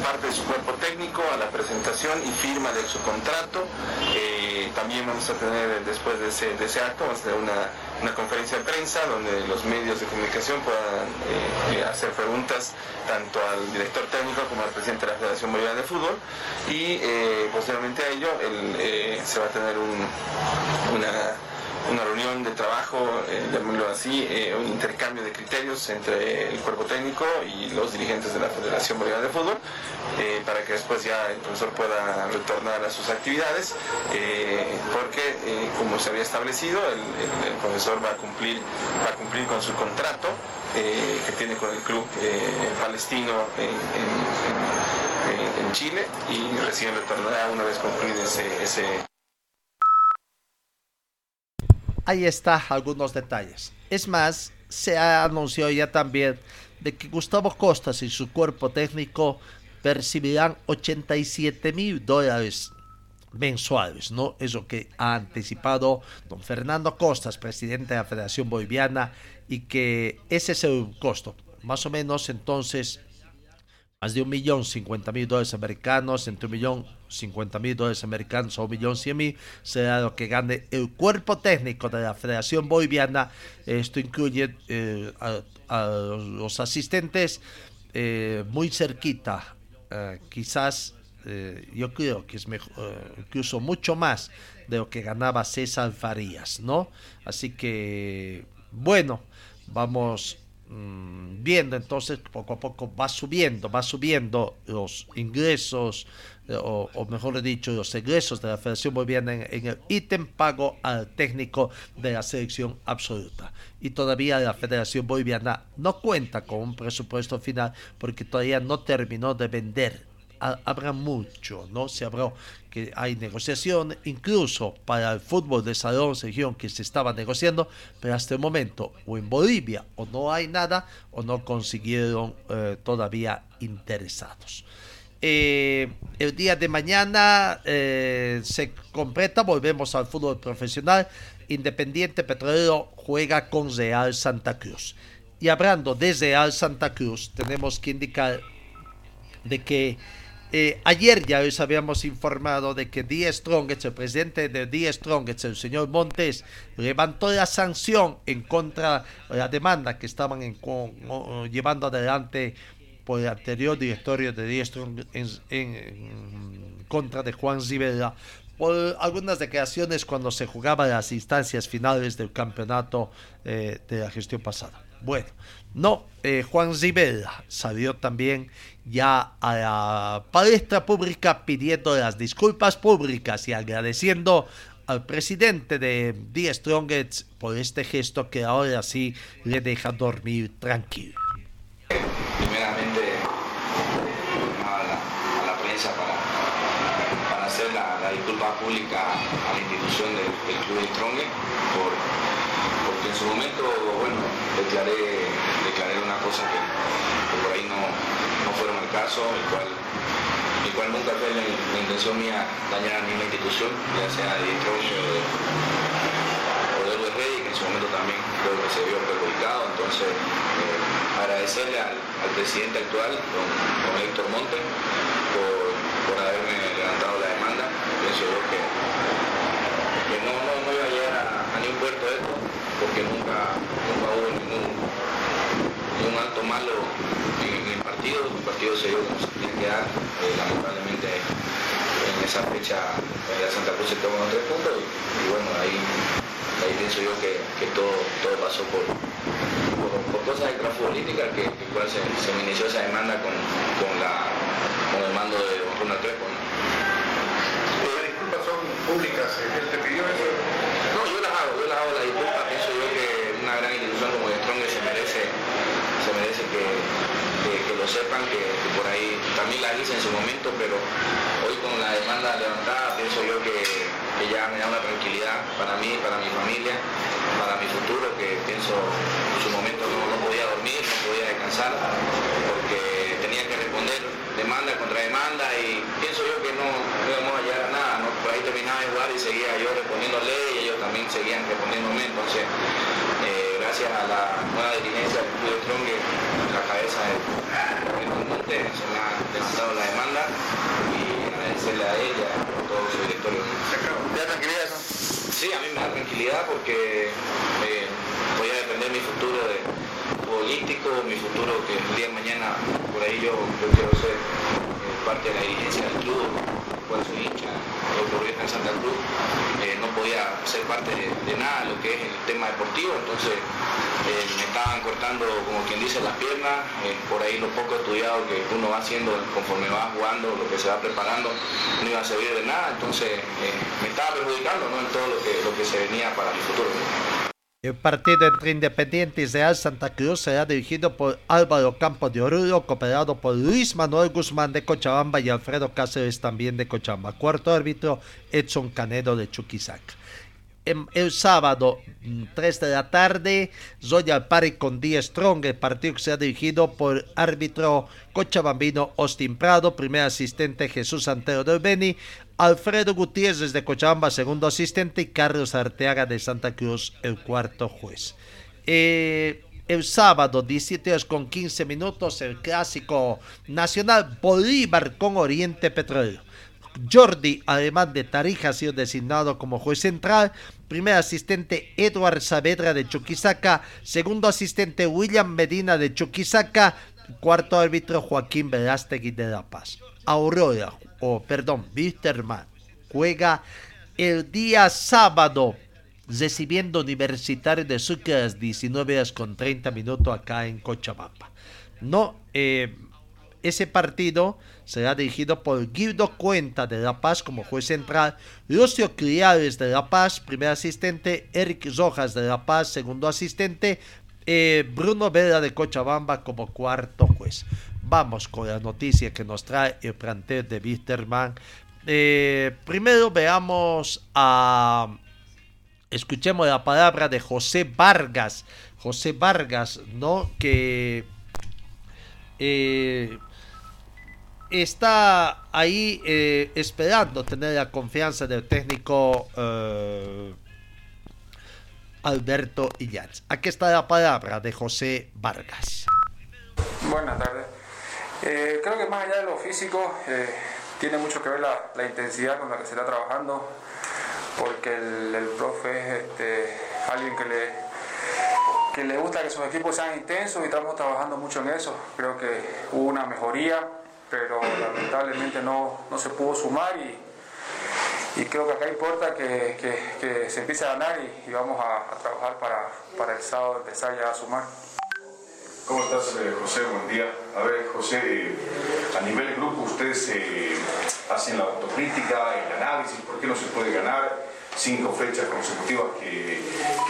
parte de su cuerpo técnico a la presentación y firma de su contrato. también vamos a tener, después de ese, acto, vamos a tener una, conferencia de prensa donde los medios de comunicación puedan hacer preguntas tanto al director técnico como al presidente de la Federación Boliviana de Fútbol y posteriormente a ello se va a tener una una reunión de trabajo, eh, llamémoslo así, eh, un intercambio de criterios entre el cuerpo técnico y los dirigentes de la Federación Boliviana de Fútbol, eh, para que después ya el profesor pueda retornar a sus actividades, porque como se había establecido, el, profesor va a cumplir, va a cumplir con su contrato que tiene con el club palestino en, Chile y recién retornará una vez concluido ese, ese Ahí está algunos detalles. Es más, se ha anunciado ya también de que Gustavo Costas y su cuerpo técnico percibirán 87 mil dólares mensuales, ¿no? Eso que ha anticipado don Fernando Costas, presidente de la Federación Boliviana, y que ese es el costo. Más o menos entonces más de un millón cincuenta mil dólares americanos, entre un millón cincuenta mil dólares americanos o un millón cien mil, será lo que gane el cuerpo técnico de la Federación Boliviana. Esto incluye eh, a, los asistentes eh, muy cerquita, eh, quizás yo creo que es mejor, incluso mucho más de lo que ganaba César Farías, ¿no? Así que, bueno, vamos Mm, viendo entonces poco a poco va subiendo, va subiendo los ingresos, eh, o, mejor dicho, los egresos de la Federación Boliviana en, el ítem pago al técnico de la selección absoluta. Y todavía la Federación Boliviana no cuenta con un presupuesto final porque todavía no terminó de vender habrá mucho, ¿no? Se habló que hay negociación, incluso para el fútbol de salón, región que se estaba negociando, pero hasta el momento o en Bolivia o no hay nada o no consiguieron eh, todavía interesados. Eh, el día de mañana eh, se completa, volvemos al fútbol profesional. Independiente Petrolero juega con Real Santa Cruz. Y hablando de Real Santa Cruz, tenemos que indicar de que eh, ayer ya os habíamos informado de que Die Strongest, el presidente de Die Strongest, el señor Montes, levantó la sanción en contra de la demanda que estaban llevando adelante por el anterior directorio de Die Strongest en, contra de Juan Zibela por algunas declaraciones cuando se jugaban las instancias finales del campeonato eh, de la gestión pasada. Bueno, no, eh, Juan Zibela salió también ya a la palestra pública pidiendo las disculpas públicas y agradeciendo al presidente de The Strongest por este gesto que ahora sí le deja dormir tranquilo. Primeramente a la, prensa para, hacer la, disculpa pública a la institución del, Club Strongest por, porque en su momento, declaré, declaré una cosa que por ahí no, fueron el caso, el cual, el cual nunca fue la, intención mía dañar a ninguna institución, ya sea de Troche o de su momento también creo que se vio perjudicado, entonces eh, agradecerle al, presidente actual, don, Héctor Monte, por, haberme levantado la demanda, pienso yo que, no, no, iba a llegar a, ningún puerto esto, porque nunca, nunca hubo ningún, ningún alto malo en, el partido, el partido se dio como se tenía que dar, eh, lamentablemente en esa fecha la Santa Cruz se tomó tres puntos y, bueno, ahí, ahí pienso yo que, todo, todo pasó por, por, cosas extrafutbolísticas que, que cual se, se, me inició esa demanda con, con, la, con el mando de Don Ronald Crespo. ¿no? ¿Las disculpas son públicas? ¿Él te pidió eso? No, yo las hago, yo las hago la disculpa, pienso yo que una gran institución como Strong se merece, se que, lo sepan, que, por ahí también la hice en su momento, pero hoy con la demanda levantada pienso yo que, ya me da una tranquilidad para mí, para mi familia, para mi futuro, que pienso en su momento no, podía dormir, no podía descansar, porque tenía que responder demanda contra demanda y pienso yo que no, íbamos a llegar a nada, por ahí terminaba de jugar y seguía yo respondiéndole y ellos también seguían respondiéndome, entonces eh, gracias a la nueva dirigencia del Club de Strong, la cabeza de Monte se me ha levantado la demanda y agradecerle a ella, a todo su directorio. ¿Te da tranquilidad eso? Sí, a mí me da tranquilidad porque eh, voy a depender mi futuro de futbolístico, mi futuro que el día de mañana por ahí yo, quiero ser eh, parte de la dirigencia del club, soy hincha, en Santa Cruz, eh, no podía ser parte de, nada lo que es el tema deportivo, entonces me estaban cortando, como quien dice, las piernas, por ahí lo poco estudiado que uno va haciendo conforme va jugando, lo que se va preparando, no iba a servir de nada, entonces me estaba perjudicando en todo lo que, lo que se venía para mi futuro. El partido entre Independiente y Real Santa Cruz será dirigido por Álvaro Campos de Oruro, cooperado por Luis Manuel Guzmán de Cochabamba y Alfredo Cáceres también de Cochabamba. Cuarto árbitro, Edson Canedo de Chuquisaca. El sábado, 3 mm, de la tarde, Zoya Pari con D. Strong. El partido será dirigido por árbitro cochabambino Austin Prado, primer asistente Jesús Santero del Beni, Alfredo Gutiérrez de Cochabamba, segundo asistente, y Carlos Arteaga de Santa Cruz, el cuarto juez. Eh, el sábado, 17 horas con 15 minutos, el clásico nacional Bolívar con Oriente Petrolero. Jordi, además de Tarija, ha sido designado como juez central. Primer asistente Edward Saavedra de Chuquisaca. Segundo asistente William Medina de Chuquisaca. Cuarto árbitro Joaquín Velástegui de La Paz. Aurora, o perdón, Wisterman juega el día sábado recibiendo Universitario de Sucre a las 19 horas con 30 minutos acá en Cochabamba. No, eh, ese partido será dirigido por Guido Cuenta de La Paz como juez central, Lucio Criales de La Paz, primer asistente, Eric Rojas de La Paz, segundo asistente, eh, Bruno Vera de Cochabamba como cuarto juez. Vamos con la noticia que nos trae el plantel de Wisterman. Eh, primero veamos a... Escuchemos la palabra de José Vargas. José Vargas, ¿no? Que eh, está ahí eh, esperando tener la confianza del técnico Alberto Illaz. Aquí está la palabra de José Vargas. Buenas tardes. Eh, creo que más allá de lo físico, eh, tiene mucho que ver la, intensidad con la que se está trabajando, porque el, profe es este, alguien que le, que le gusta que sus equipos sean intensos y estamos trabajando mucho en eso. Creo que hubo una mejoría, pero lamentablemente no, no se pudo sumar y, y creo que acá importa que, que, se empiece a ganar y, vamos a, trabajar para, para el sábado empezar ya a sumar. ¿Cómo estás, eh, José? Buen día. A ver, José, eh, a nivel grupo ustedes eh, hacen la autocrítica, el análisis, ¿por qué no se puede ganar? Cinco fechas consecutivas que,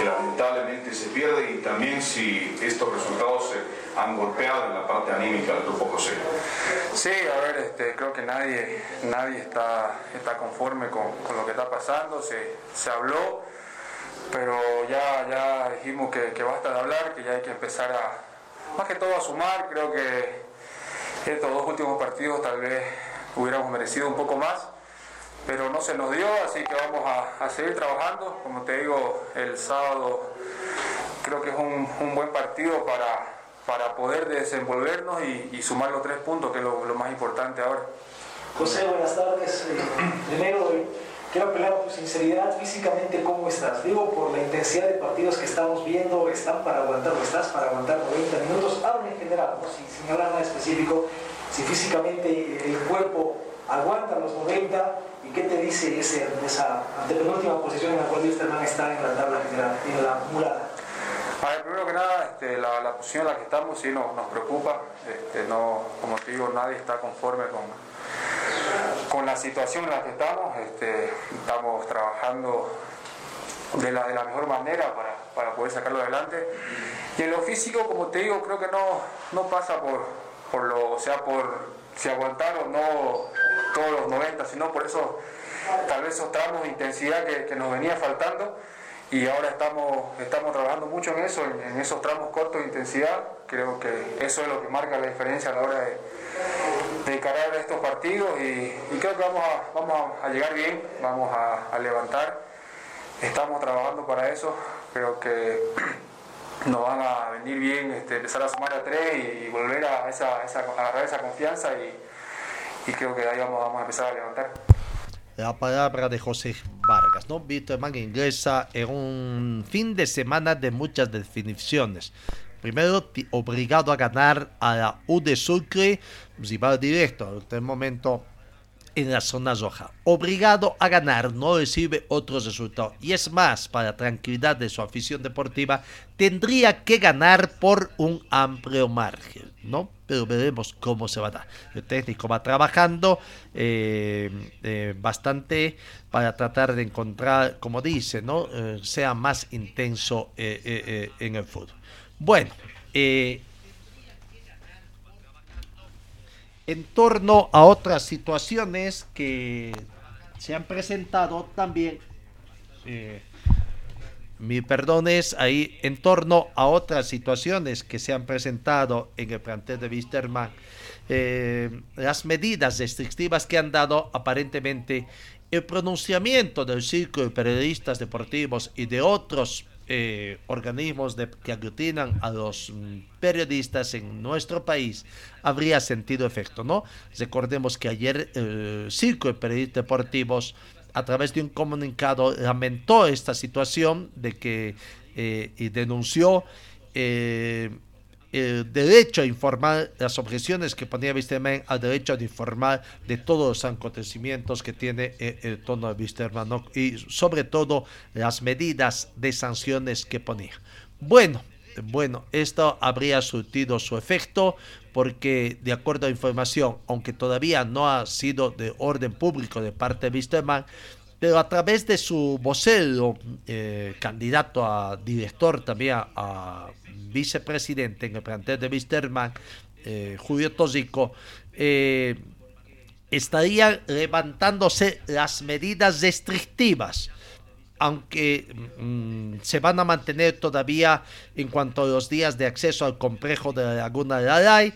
lamentablemente se pierde y también si estos resultados se han golpeado en la parte anímica del grupo José. Sí, a ver, este, creo que nadie, nadie está, conforme con, lo que está pasando, se, se habló, pero ya, ya dijimos que basta de hablar, que ya hay que empezar a más que todo a sumar, creo que estos dos últimos partidos tal vez hubiéramos merecido un poco más, pero no se nos dio, así que vamos a, seguir trabajando. Como te digo, el sábado creo que es un, buen partido para, para poder desenvolvernos y, sumar los tres puntos, que es lo, más importante ahora. José, buenas tardes. Eh, primero, quiero apelar a tu sinceridad. Físicamente, ¿cómo estás? Digo, por la intensidad de partidos que estamos viendo, ¿están para aguantar o estás para aguantar 90 minutos? Hablo en general, ¿no? sin, hablar nada específico. Si físicamente el cuerpo aguanta los 90, ¿y qué te dice ese, esa antepenúltima posición en la cual Wisterman está en la tabla general, en la murada? A ver, primero que nada, este, la, posición en la que estamos sí nos, nos preocupa. Este, no, como te digo, nadie está conforme con, con la situación en la que estamos. Este, estamos trabajando de la, de la mejor manera para, para, poder sacarlo adelante. Y en lo físico, como te digo, creo que no, no pasa por, por lo, o sea, por si aguantar o no todos los 90, sino por eso tal vez esos tramos de intensidad que, nos venía faltando y ahora estamos, estamos trabajando mucho en eso, en, esos tramos cortos de intensidad. Creo que eso es lo que marca la diferencia a la hora de, de encarar estos partidos y, creo que vamos a, vamos a llegar bien, vamos a, levantar. Estamos trabajando para eso, creo que nos van a venir bien este, empezar a sumar a tres y, volver a, esa, esa, agarrar esa confianza y, creo que ahí vamos, a empezar a levantar. La palabra de José Vargas, ¿no? Víctor ingresa en un fin de semana de muchas definiciones. Primero, obligado a ganar a la U de Sucre, rival directo. En este momento en la zona roja. Obligado a ganar, no recibe otros resultados. Y es más, para tranquilidad de su afición deportiva, tendría que ganar por un amplio margen, ¿no? Pero veremos cómo se va a dar. El técnico va trabajando eh, eh, bastante para tratar de encontrar, como dice, ¿no? Eh, sea más intenso en el fútbol. Bueno, en torno a otras situaciones que se han presentado también. Eh, mi perdón es ahí en torno a otras situaciones que se han presentado en el plantel de Wisterman. Eh, las medidas restrictivas que han dado aparentemente el pronunciamiento del círculo de periodistas deportivos y de otros eh, organismos de, que aglutinan a los mm, periodistas en nuestro país habría sentido efecto, ¿no? Recordemos que ayer el Círculo de Periodistas Deportivos, a través de un comunicado, lamentó esta situación de que eh, y denunció eh, el derecho a informar, las objeciones que ponía Wisterman al derecho a informar de todos los acontecimientos que tiene el, tono de Wisterman y sobre todo las medidas de sanciones que ponía. Bueno, bueno, esto habría surtido su efecto porque de acuerdo a información, aunque todavía no ha sido de orden público de parte de Wisterman, pero a través de su vocero, eh, candidato a director también a vicepresidente en el plantel de Wisterman, eh, Julio Tosico, eh, estarían levantándose las medidas restrictivas, aunque mm, se van a mantener todavía en cuanto a los días de acceso al complejo de la Laguna de la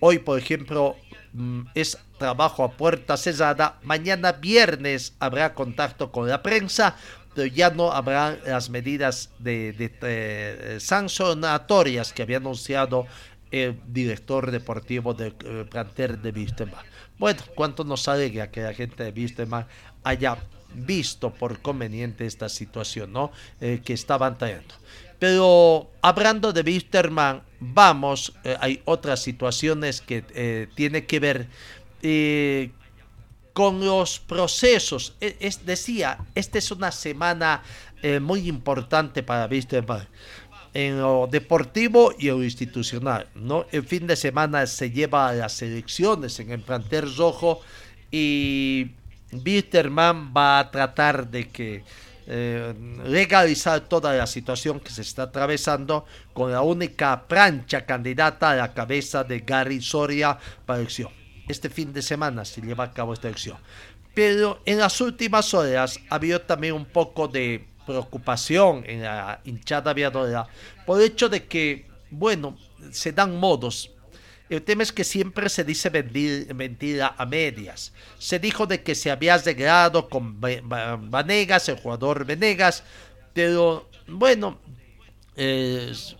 Hoy, por ejemplo, mm, es trabajo a puerta cerrada. Mañana viernes habrá contacto con la prensa ya no habrá las medidas eh, sancionatorias que había anunciado el director deportivo del eh, plantel de Vistema. Bueno, cuánto nos alegra que la gente de Vistema haya visto por conveniente esta situación ¿no? Eh, que estaban trayendo. Pero hablando de Wisterman, vamos, hay otras situaciones que tiene que ver con los procesos. E, es, decía, esta es una semana eh, muy importante para Wisterman en lo deportivo y lo institucional. ¿no? El fin de semana se lleva a las elecciones en el plantel rojo y Wisterman va a tratar de que eh, legalizar toda la situación que se está atravesando con la única plancha candidata a la cabeza de Gary Soria para elección este fin de semana se lleva a cabo esta elección. Pero en las últimas horas ha habido también un poco de preocupación en la hinchada aviadora por el hecho de que, bueno, se dan modos El tema es que siempre se dice mentira a medias. Se dijo de que se había arreglado con Vanegas, el jugador Venegas, pero bueno,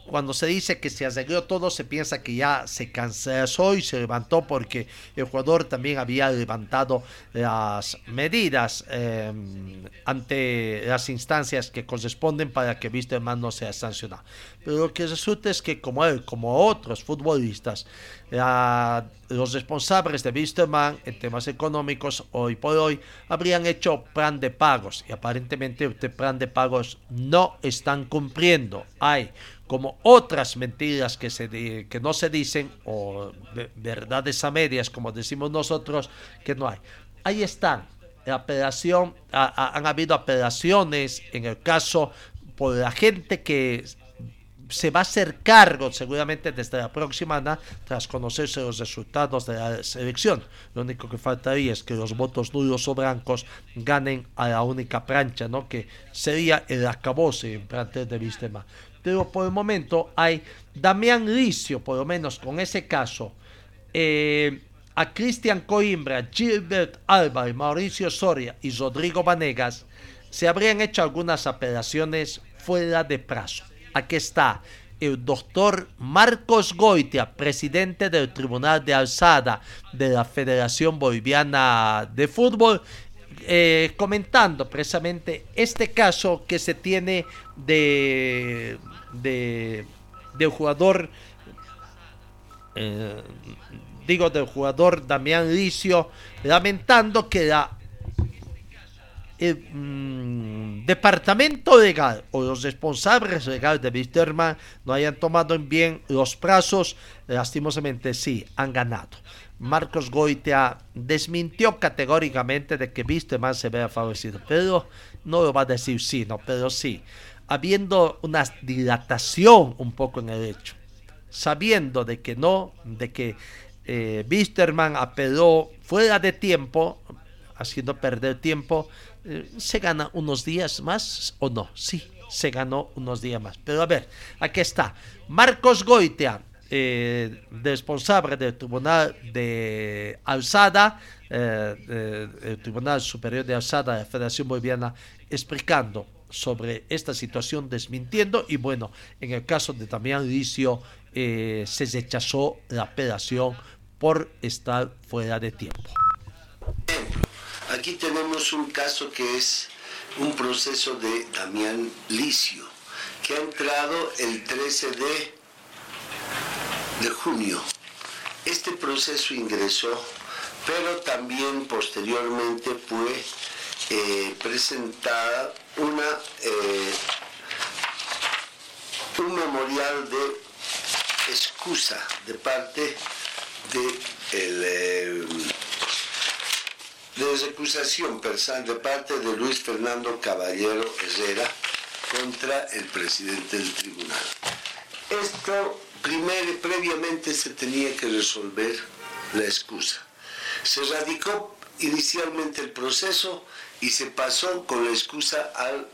cuando se dice que se arregló todo, se piensa que ya se cansó y se levantó porque el jugador también había levantado las medidas em, ante las instancias que corresponden para que Wisterman no sea sancionado. Lo que resulta es que como él, como otros futbolistas, los responsables de Wisterman en temas económicos hoy por hoy habrían hecho plan de pagos y aparentemente este plan de pagos no están cumpliendo. Hay como otras mentiras que, se, que no se dicen o verdades a medias como decimos nosotros que no hay. Ahí están. La apelación, han habido apelaciones en el caso por la gente que se va a hacer cargo seguramente desde la próxima tras conocerse los resultados de la selección. Lo único que faltaría es que los votos nulos o blancos ganen a la única plancha, ¿no? que sería el acabose en plantel de Vistema. Pero por el momento hay Damián Licio, por lo menos con ese caso, eh, a Cristian Coimbra, Gilbert Alba, Mauricio Soria y Rodrigo Vanegas, se habrían hecho algunas apelaciones fuera de plazo. Aquí está el doctor Marcos Goitia, presidente del Tribunal de Alzada de la Federación Boliviana de Fútbol, eh, comentando precisamente este caso que se tiene de, de jugador eh, digo del jugador Damián Licio lamentando que la el mm, departamento legal o los responsables legales de Wisterman no hayan tomado en bien los plazos, lastimosamente sí, han ganado. Marcos Goitea desmintió categóricamente de que Wisterman se vea favorecido, pero no lo va a decir sí, no, pero sí, habiendo una dilatación un poco en el hecho, sabiendo de que no, de que eh, Wisterman apeló fuera de tiempo, haciendo perder tiempo, eh, ¿se gana unos días más o no? Sí, se ganó unos días más. Pero a ver, aquí está. Marcos Goitea, eh, responsable del Tribunal de Alzada, eh, el Tribunal Superior de Alzada de la Federación Boliviana, explicando sobre esta situación, desmintiendo. Y bueno, en el caso de Damián Licio, se rechazó la apelación por estar fuera de tiempo. Aquí tenemos un caso que es un proceso de Damián Licio, que ha entrado el 13 de, de junio. Este proceso ingresó, pero también posteriormente fue eh, presentada una, eh, un memorial de excusa de parte de el, eh, de recusación de parte de Luis Fernando Caballero Herrera contra el presidente del tribunal. Esto primero, previamente se tenía que resolver la excusa. Se radicó inicialmente el proceso y se pasó con la excusa al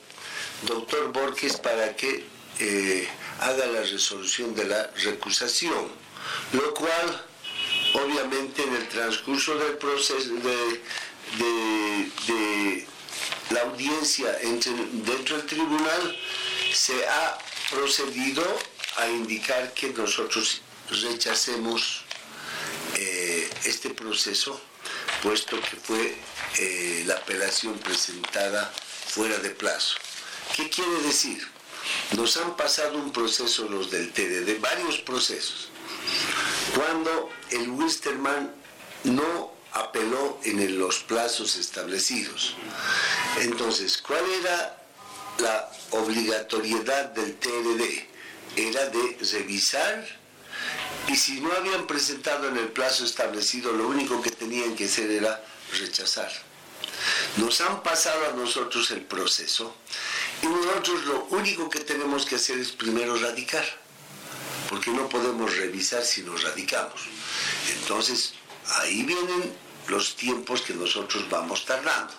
doctor Borges para que eh, haga la resolución de la recusación, lo cual obviamente en el transcurso del proceso de, de, la audiencia dentro del tribunal se ha procedido a indicar que nosotros rechacemos eh, este proceso, puesto que fue eh, la apelación presentada fuera de plazo. ¿Qué quiere decir? Nos han pasado un proceso los del TDD, varios procesos, cuando el Wisterman no apeló en los plazos establecidos. Entonces, ¿cuál era la obligatoriedad del TRD? Era de revisar y si no habían presentado en el plazo establecido, lo único que tenían que hacer era rechazar. Nos han pasado a nosotros el proceso y nosotros lo único que tenemos que hacer es primero radicar, porque no podemos revisar si nos radicamos. Entonces, ahí vienen los tiempos que nosotros vamos tardando.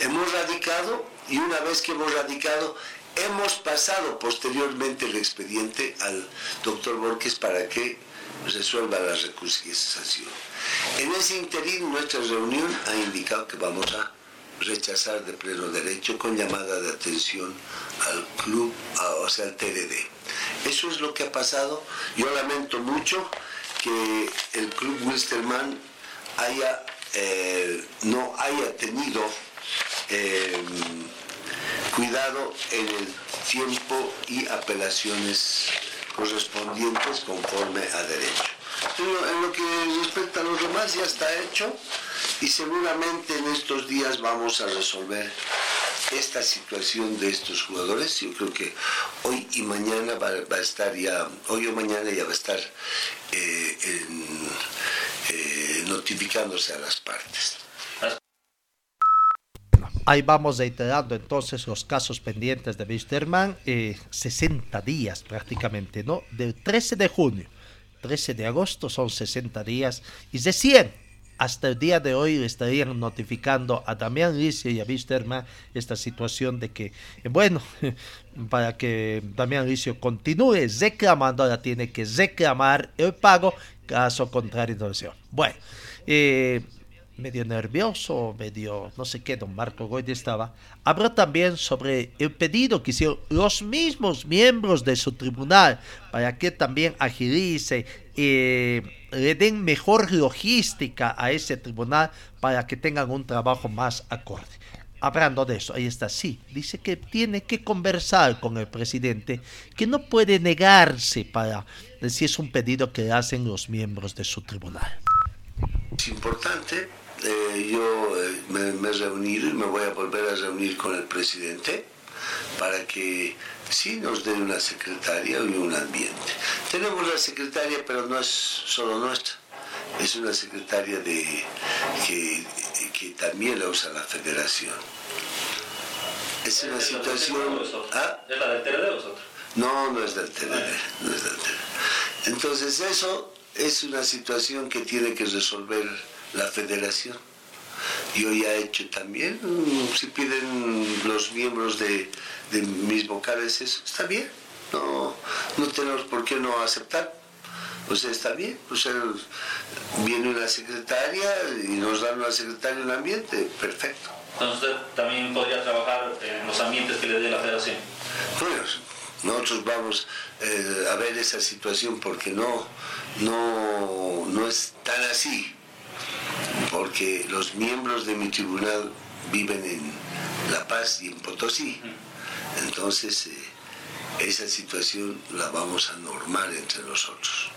Hemos radicado y una vez que hemos radicado, hemos pasado posteriormente el expediente al doctor Borges para que resuelva la reconciliación. En ese interín, nuestra reunión ha indicado que vamos a rechazar de pleno derecho con llamada de atención al club, o sea, al TDD. Eso es lo que ha pasado. Yo lamento mucho que el club Wilstermann haya, eh, no haya tenido eh, cuidado en el tiempo y apelaciones correspondientes conforme a derecho. en lo que respecta a los demás ya está hecho y seguramente en estos días vamos a resolver esta situación de estos jugadores. Yo creo que hoy y mañana va, a estar ya, hoy o mañana ya va a estar eh, eh, notificándose a las partes. Ahí vamos reiterando entonces los casos pendientes de Wisterman, eh, 60 días prácticamente, ¿no? Del 13 de junio, 13 de agosto son 60 días y 100 hasta el día de hoy le estarían notificando a Damián Licio y a Wisterman esta situación de que, eh, bueno, para que Damián Licio continúe reclamando, ahora tiene que reclamar el pago, caso contrario no Bueno, eh, medio nervioso, medio no sé qué, don Marco Goide estaba, habló también sobre el pedido que hicieron los mismos miembros de su tribunal para que también agilice eh, le den mejor logística a ese tribunal para que tengan un trabajo más acorde. Hablando de eso, ahí está, sí, dice que tiene que conversar con el presidente, que no puede negarse para decir es un pedido que hacen los miembros de su tribunal. Es importante eh, yo eh, me, he reunido y me voy a volver a reunir con el presidente para que sí nos den una secretaria y un ambiente. Tenemos la secretaria, pero no es solo nuestra, es una secretaria de, que, también la usa la federación. Es una situación... ¿Ah? ¿Es la del TRD vosotros? No, no es del TRD, no es del Entonces eso es una situación que tiene que resolver la federación. Yo ya he hecho también, si piden los miembros de, mis vocales eso, está bien, no, no tenemos por qué no aceptar. O sea, está bien, o sea, viene una secretaria y nos dan una secretaria en ambiente, perfecto. Entonces usted también podría trabajar en los ambientes que le dé la federación. Bueno, nosotros vamos eh, a ver esa situación porque no, no, no es tan así porque los miembros de mi tribunal viven en La Paz y en Potosí. Entonces, eh, esa situación la vamos a normar entre nosotros.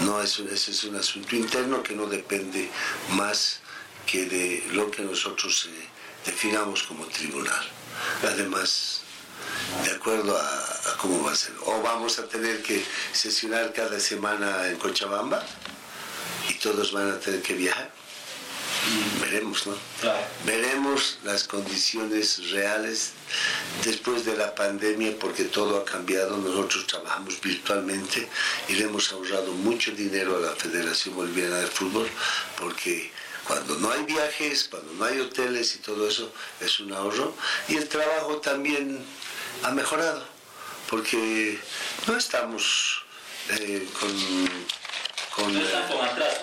No, eso, ese es un asunto interno que no depende más que de lo que nosotros eh, definamos como tribunal. Además, de acuerdo a, a, cómo va a ser. O vamos a tener que sesionar cada semana en Cochabamba y todos van a tener que viajar veremos, ¿no? Veremos las condiciones reales después de la pandemia porque todo ha cambiado. Nosotros trabajamos virtualmente y le hemos ahorrado mucho dinero a la Federación Boliviana de Fútbol porque cuando no hay viajes, cuando no hay hoteles y todo eso es un ahorro. Y el trabajo también ha mejorado porque no estamos eh, con... con, no con atrás.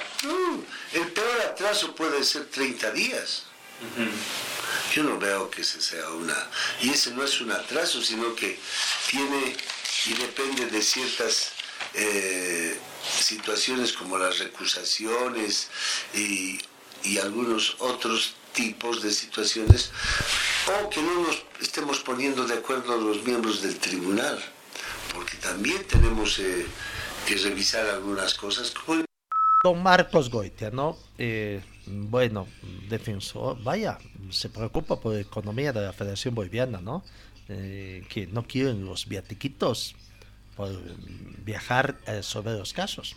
El peor atraso puede ser 30 días. Yo no veo que ese sea una... Y ese no es un atraso, sino que tiene y depende de ciertas eh, situaciones como las recusaciones y, y algunos otros tipos de situaciones, o que no nos estemos poniendo de acuerdo los miembros del tribunal, porque también tenemos eh, que revisar algunas cosas. Don Marcos Goitia, ¿no? Eh, bueno, defensor, vaya, se preocupa por la economía de la Federación Boliviana, ¿no? Eh, que no quieren los viatiquitos por viajar eh, sobre los casos.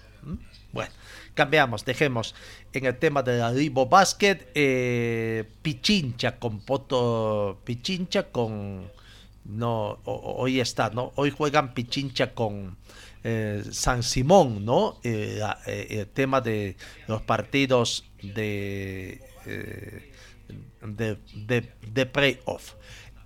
Bueno, cambiamos, dejemos en el tema de la Ribo Basket, Pichincha con Poto, Pichincha con, no, hoy está, ¿no? Hoy juegan Pichincha con eh, San Simón, ¿no? Eh, eh, tema de los partidos de, de, de, playoff.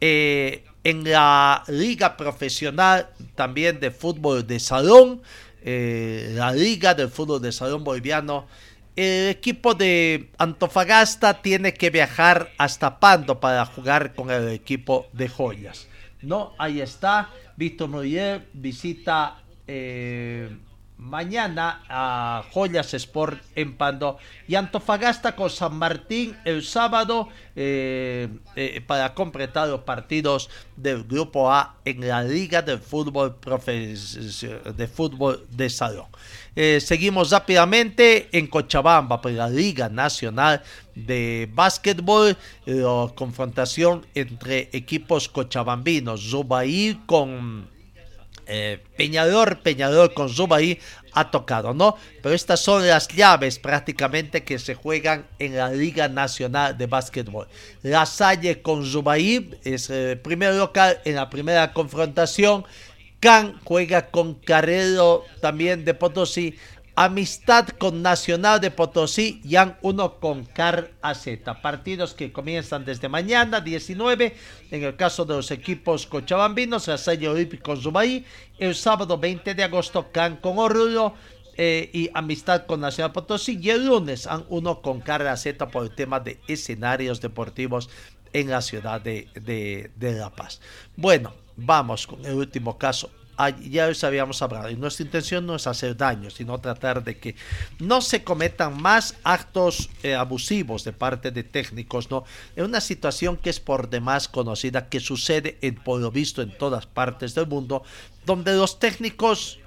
en la liga profesional también de fútbol de salón, la Liga del Fútbol de Salón Boliviano. El equipo de Antofagasta tiene que viajar hasta Pando para jugar con el equipo de Joyas. No, ahí está. Víctor Muriel visita eh, mañana a Joyas Sport en Pando y Antofagasta con San Martín el sábado eh, eh, para completar los partidos del Grupo A en la Liga de Fútbol de Fútbol de Salón. Seguimos rápidamente en Cochabamba por la Liga Nacional de Básquetbol, la confrontación entre equipos cochabambinos, Zubair con eh, Peñador, Peñador con Zubaí ha tocado, ¿no? Pero estas son las llaves prácticamente que se juegan en la Liga Nacional de Básquetbol. La Salle con Zubaí es el primer local en la primera confrontación. Can juega con Carrero también de Potosí. Amistad con Nacional de Potosí y uno con Car AZ. Partidos que comienzan desde mañana 19. En el caso de los equipos cochabambinos, Salle Olímpico con Zubaí. El sábado 20 de agosto, Can con Oruro. Eh, y amistad con Nacional Potosí. Y el lunes, uno con Car AZ por el tema de escenarios deportivos en la ciudad de, de La Paz. Bueno, vamos con el último caso ya les habíamos hablado, y nuestra intención no es hacer daño, sino tratar de que no se cometan más actos eh, abusivos de parte de técnicos, ¿no? En una situación que es por demás conocida, que sucede en, por lo visto en todas partes del mundo, donde los técnicos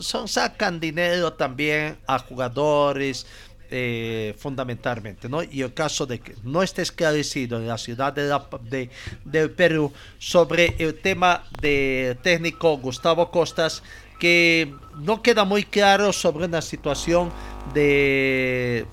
son, sacan dinero también a jugadores, eh, fundamentalmente, ¿no? Y el caso de que no esté esclarecido en la ciudad de, la, de del Perú sobre el tema de técnico Gustavo Costas, que no queda muy claro sobre una situación de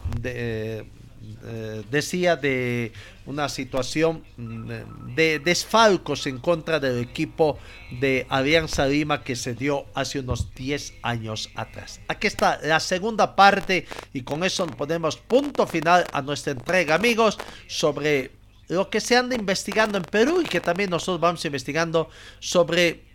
eh, decía de una situación mm, de desfalcos en contra del equipo de Alianza Lima que se dio hace unos 10 años atrás. Aquí está la segunda parte y con eso ponemos punto final a nuestra entrega amigos sobre lo que se anda investigando en Perú y que también nosotros vamos investigando sobre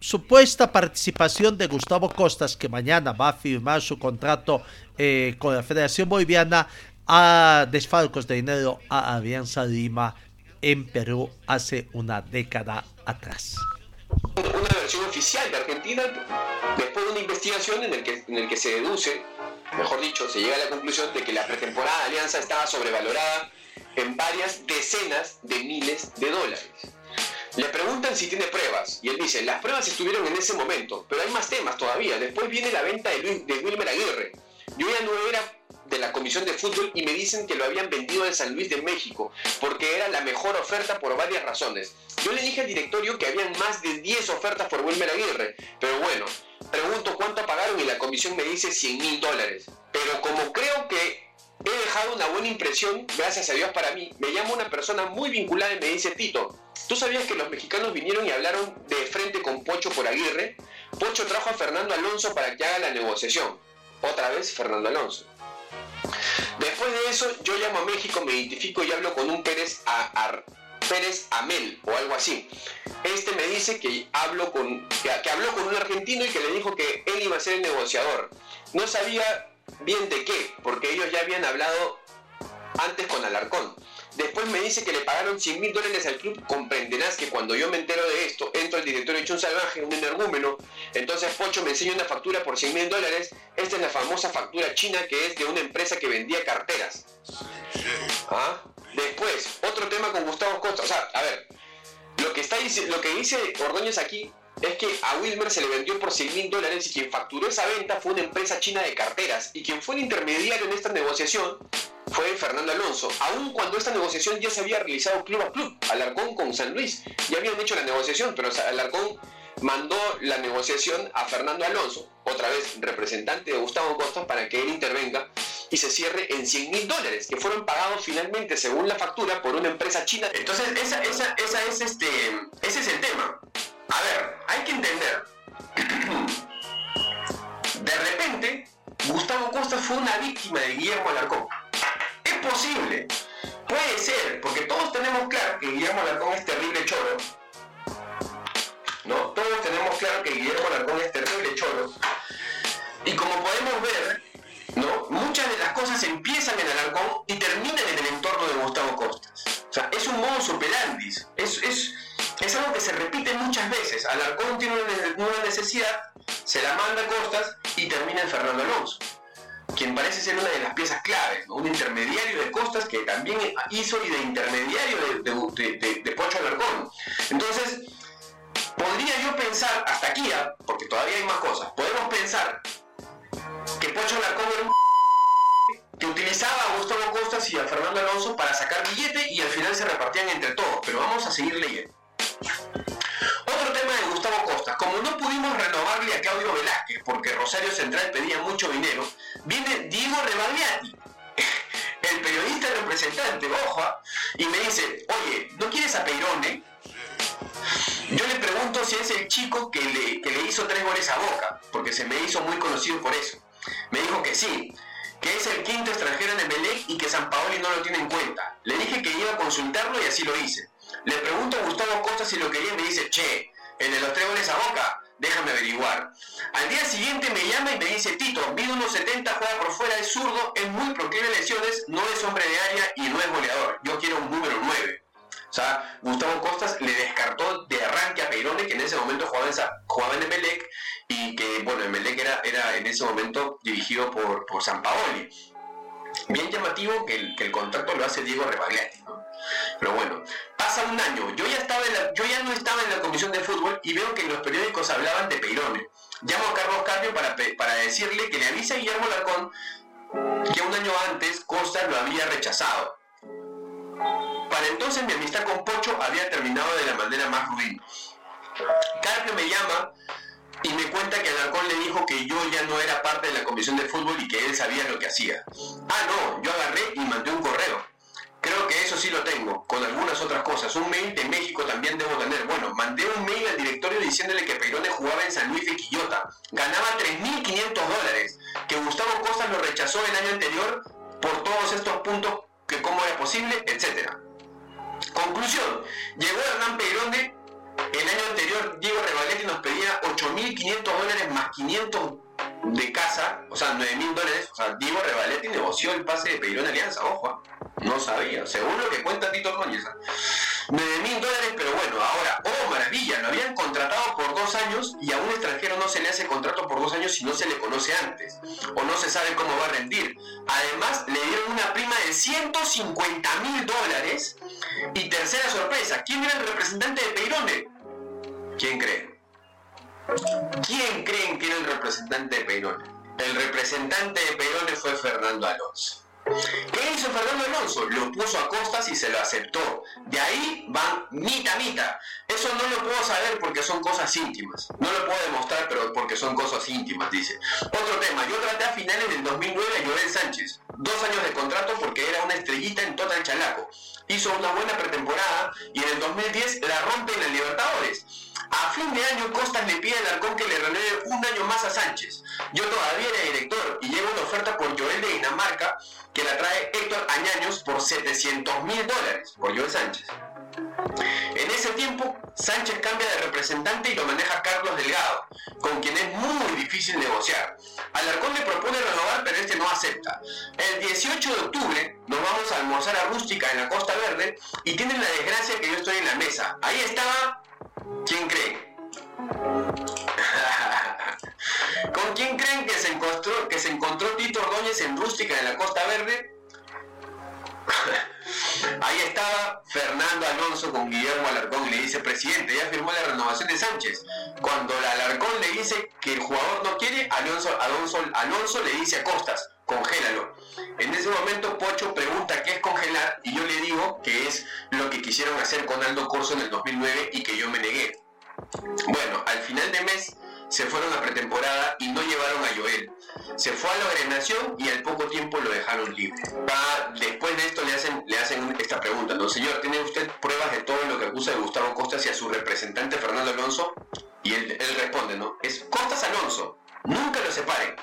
supuesta participación de Gustavo Costas, que mañana va a firmar su contrato eh, con la Federación Boliviana a desfalcos de dinero a Alianza Lima en Perú hace una década atrás. Una versión oficial de Argentina después de una investigación en el que, en el que se deduce, mejor dicho, se llega a la conclusión de que la pretemporada de Alianza estaba sobrevalorada en varias decenas de miles de dólares. Le preguntan si tiene pruebas y él dice, las pruebas estuvieron en ese momento, pero hay más temas todavía. Después viene la venta de, de Wilmer Aguirre. Yo ya no era de la Comisión de Fútbol y me dicen que lo habían vendido en San Luis de México porque era la mejor oferta por varias razones. Yo le dije al directorio que habían más de 10 ofertas por Wilmer Aguirre, pero bueno, pregunto cuánto pagaron y la comisión me dice 100 mil dólares. Pero como creo que he dejado una buena impresión, gracias a Dios para mí, me llama una persona muy vinculada y me dice, Tito, ¿tú sabías que los mexicanos vinieron y hablaron de frente con Pocho por Aguirre? Pocho trajo a Fernando Alonso para que haga la negociación. Otra vez Fernando Alonso. Eso, yo llamo a México, me identifico y hablo con un Pérez, a, Pérez Amel o algo así. Este me dice que, hablo con, que habló con un argentino y que le dijo que él iba a ser el negociador. No sabía bien de qué, porque ellos ya habían hablado antes con Alarcón. Después me dice que le pagaron 100 mil dólares al club. Comprenderás que cuando yo me entero de esto, entro al directorio hecho un salvaje, un energúmeno. Entonces Pocho me enseña una factura por 100 mil dólares. Esta es la famosa factura china que es de una empresa que vendía carteras. ¿Ah? Después, otro tema con Gustavo Costa. O sea, a ver, lo que, está, lo que dice Ordóñez aquí es que a Wilmer se le vendió por 100 mil dólares y quien facturó esa venta fue una empresa china de carteras y quien fue el intermediario en esta negociación fue Fernando Alonso, aun cuando esta negociación ya se había realizado club a club, Alarcón con San Luis, ya habían hecho la negociación, pero Alarcón mandó la negociación a Fernando Alonso, otra vez representante de Gustavo Costa, para que él intervenga y se cierre en 100 mil dólares, que fueron pagados finalmente, según la factura, por una empresa china. Entonces, esa, esa, esa es este, ese es el tema. A ver, hay que entender. De repente, Gustavo Costa fue una víctima de Guillermo Alarcón. Posible, puede ser, porque todos tenemos claro que Guillermo Alarcón es terrible choro. ¿No? Todos tenemos claro que Guillermo Alarcón es terrible choro. Y como podemos ver, ¿no? muchas de las cosas empiezan en Alarcón y terminan en el entorno de Gustavo Costas. O sea, es un modus operandi, es, es, es algo que se repite muchas veces. Alarcón tiene una, una necesidad, se la manda a Costas y termina en Fernando Alonso quien parece ser una de las piezas claves, un intermediario de Costas que también hizo y de intermediario de, de Pocho Alarcón. Entonces, podría yo pensar, hasta aquí, ¿ah? porque todavía hay más cosas, podemos pensar que Pocho Alarcón era un que utilizaba a Gustavo Costas y a Fernando Alonso para sacar billete y al final se repartían entre todos, pero vamos a seguir leyendo. Porque Rosario Central pedía mucho dinero, viene Diego Rebagliati, el periodista representante, ojo, ¿ah? y me dice, oye, ¿no quieres a Peirone? Yo le pregunto si es el chico que le, que le hizo tres goles a Boca, porque se me hizo muy conocido por eso. Me dijo que sí, que es el quinto extranjero en Emelec y que San Paoli no lo tiene en cuenta. Le dije que iba a consultarlo y así lo hice. Le pregunto a Gustavo Costa si lo quería y me dice, che, el de los tres goles a Boca, déjame averiguar. Al día siguiente me llama y me dice, Tito, mide unos 70, juega por fuera, es zurdo, es muy proclive a lesiones, no es hombre de área y no es goleador. Yo quiero un número 9. O sea, Gustavo Costas le descartó de arranque a Peirone, que en ese momento jugaba en, jugaba en Emelec, y que, bueno, Emelec era, era en ese momento dirigido por, por San Paoli. Bien llamativo que el, que contacto lo hace Diego Rebagliati. Pero bueno, pasa un año, yo ya, estaba yo ya no estaba en la comisión de fútbol y veo que en los periódicos hablaban de Peirone. Llamo a Carlos Carpio para, para decirle que le avisa a Guillermo Larcón que un año antes Costa lo había rechazado. Para entonces mi amistad con Pocho había terminado de la manera más ruin. Carpio me llama y me cuenta que Alarcón le dijo que yo ya no era parte de la comisión de fútbol y que él sabía lo que hacía. Ah, no, yo agarré y mandé un correo. Creo que eso sí lo tengo, con algunas otras cosas. Un mail de México también debo tener. Bueno, mandé un mail al directorio diciéndole que Peirone jugaba en San Luis de Quillota. Ganaba 3.500 dólares. Que Gustavo Costas lo rechazó el año anterior por todos estos puntos, que cómo era posible, etc. Conclusión. Llegó Hernán Peirone. El año anterior Diego Revaletti nos pedía 8.500 dólares más 500 de casa, o sea, 9.000 dólares. O sea, Diego Revaletti negoció el pase de Peirone Alianza, ojo. ¿ah? No sabía, según lo que cuenta Tito Ordóñez. 9 mil dólares, pero bueno, ahora, oh maravilla, lo habían contratado por dos años y a un extranjero no se le hace contrato por dos años si no se le conoce antes o no se sabe cómo va a rendir. Además, le dieron una prima de 150 mil dólares y tercera sorpresa, ¿quién era el representante de Peirone? ¿Quién cree? ¿Quién creen que era el representante de Peirone? El representante de Peirone fue Fernando Alonso. ¿Qué hizo Fernando Alonso? Lo puso a costas y se lo aceptó. De ahí van mita mita. Eso no lo puedo saber porque son cosas íntimas. No lo puedo demostrar, pero porque son cosas íntimas, dice. Otro tema, yo traté a finales del 2009 a Joel Sánchez. Dos años de contrato porque era una estrellita en Total Chalaco. Hizo una buena pretemporada y en el 2010 la rompe en Libertadores. A fin de año Costas le pide al Arcón que le renueve un año más a Sánchez. Yo todavía era director y llega una oferta por Joel de Dinamarca que la trae Héctor Añaños por 700 mil dólares por Joel Sánchez. En ese tiempo, Sánchez cambia de representante y lo maneja Carlos Delgado, con quien es muy difícil negociar. Alarcón le propone renovar, pero este no acepta. El 18 de octubre nos vamos a almorzar a Rústica en la Costa Verde y tienen la desgracia que yo estoy en la mesa. Ahí estaba, ¿quién cree? ¿Con quién creen que se encontró, que se encontró Tito Ordóñez en Rústica en la Costa Verde? Ahí estaba Fernando Alonso con Guillermo Alarcón y le dice, presidente, ya firmó la renovación de Sánchez. Cuando Alarcón le dice que el jugador no quiere, Alonso, Alonso, Alonso le dice a Costas, congélalo. En ese momento Pocho pregunta qué es congelar y yo le digo que es lo que quisieron hacer con Aldo Corso en el 2009 y que yo me negué. Bueno, al final de mes se fueron a pretemporada y no llevaron a Joel. Se fue a la ordenación y al poco tiempo lo dejaron libre. Va, después de esto le hacen, le hacen esta pregunta, ¿no? Señor, ¿tiene usted pruebas de todo lo que acusa de Gustavo Costas y su representante Fernando Alonso? Y él, él responde, ¿no? Es Costas Alonso. Nunca lo separen.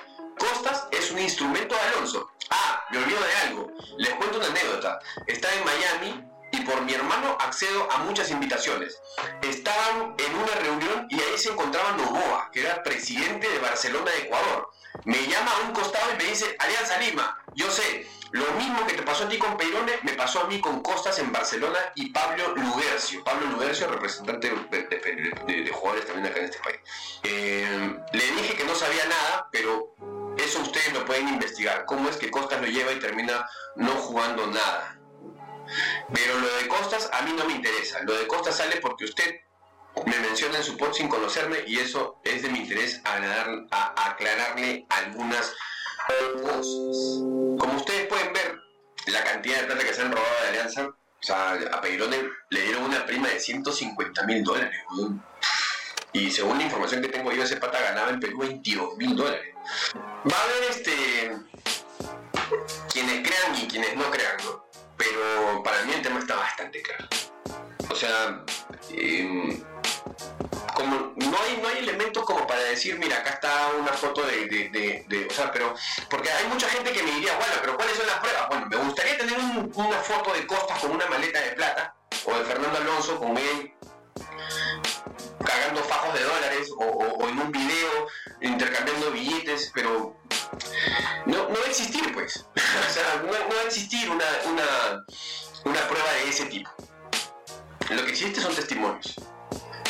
Costas es un instrumento de Alonso. Ah, me olvido de algo. Les cuento una anécdota. Estaba en Miami y por mi hermano accedo a muchas invitaciones. Estaban en una reunión y ahí se encontraba Novoa, que era presidente de Barcelona de Ecuador. me llama a un costado y me dice, Alianza Lima, yo sé, lo mismo que te pasó a ti con Peirone, me pasó a mí con Costas en Barcelona y Pablo Lugercio. Pablo Lugercio, representante de, jugadores también acá en este país. Eh, le dije que no sabía nada, pero eso ustedes lo pueden investigar. ¿Cómo es que Costas lo lleva y termina no jugando nada? Pero lo de Costas a mí no me interesa. Lo de Costas sale porque usted me menciona en su pod sin conocerme y eso es de mi interés a, aclararle algunas cosas. Como ustedes pueden ver, la cantidad de plata que se han robado de Alianza, o sea, a Peirone le dieron una prima de 150 mil dólares. Y según la información que tengo yo, ese pata ganaba en Perú 22 mil dólares. Va a haber este quienes crean y quienes no crean, ¿no? Pero para mí el tema está bastante claro. O sea, em, como no hay, no hay elementos como para decir, mira, acá está una foto de, de, o sea, pero, porque hay mucha gente que me diría, bueno, pero ¿cuáles son las pruebas? Bueno, me gustaría tener una foto de Costas con una maleta de plata, o de Fernando Alonso con él cagando fajos de dólares, o, en un video intercambiando billetes, pero no, no va a existir, pues. o sea, no, va a existir una, una, una prueba de ese tipo. Lo que existe son testimonios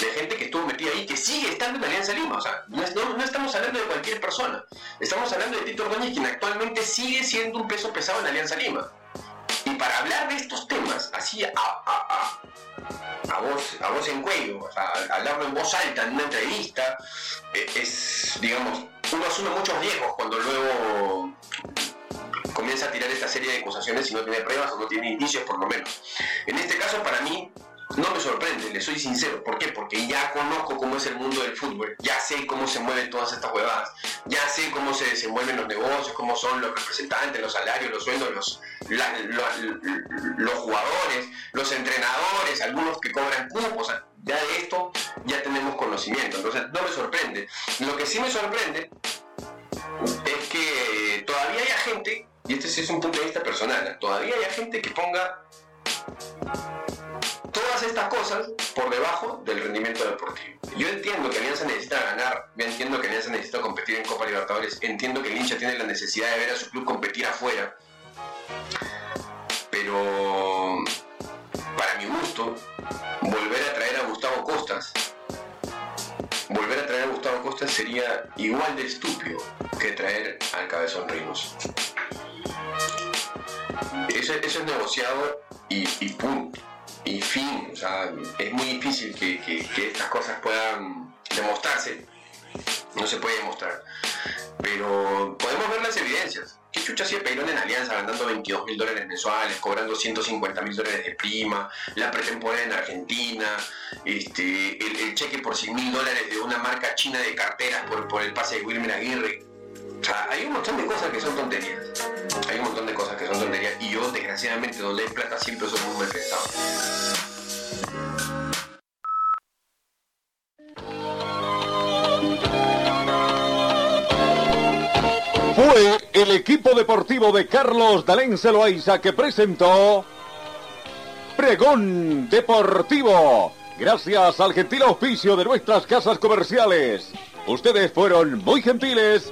de gente que estuvo metida ahí, que sigue estando en Alianza Lima. O sea, no, estamos hablando de cualquier persona. Estamos hablando de Tito Ordóñez, quien actualmente sigue siendo un peso pesado en Alianza Lima. Para hablar de estos temas, así a, a, a, voz, a voz en cuello, hablarlo en voz alta en una entrevista, eh, es, digamos, uno asume muchos riesgos cuando luego comienza a tirar esta serie de acusaciones y no tiene pruebas o no tiene indicios por lo menos. En este caso, para mí, no me sorprende, le soy sincero. ¿Por qué? Porque ya conozco cómo es el mundo del fútbol, ya sé cómo se mueven todas estas huevadas, ya sé cómo se desenvuelven los negocios, cómo son los representantes, los salarios, los sueldos, los, los jugadores, los entrenadores, algunos que cobran cupos. ya de esto ya tenemos conocimiento, entonces no me sorprende. Lo que sí me sorprende es que todavía hay gente, y este es un punto de vista personal, todavía hay gente que ponga todas estas cosas por debajo del rendimiento deportivo. Yo entiendo que Alianza necesita ganar, yo entiendo que Alianza necesita competir en Copa Libertadores, entiendo que el hincha tiene la necesidad de ver a su club competir afuera, pero para mi gusto, volver a traer a Gustavo Costas, volver a traer a Gustavo Costas sería igual de estúpido que traer al Cabezón Ríos. Eso, es negociado y punto y fin. O sea, es muy difícil que, que, estas cosas puedan demostrarse. No se puede demostrar. Pero podemos ver las evidencias. ¿Qué chucha hacía Peirón en Alianza ganando 22 mil dólares mensuales, cobrando 150 mil dólares de prima, la pretemporada en Argentina, este, el, cheque por 100 mil dólares de una marca china de carteras por, por el pase de Wilmer Aguirre? Hay un montón de cosas que son tonterías. Hay un montón de cosas que son tonterías. Y yo, desgraciadamente, donde hay plata siempre soy muy mal pensado. Fue el equipo deportivo de Carlos Dalén Celoaiza que presentó Pregón Deportivo. Gracias al gentil auspicio de nuestras casas comerciales. Ustedes fueron muy gentiles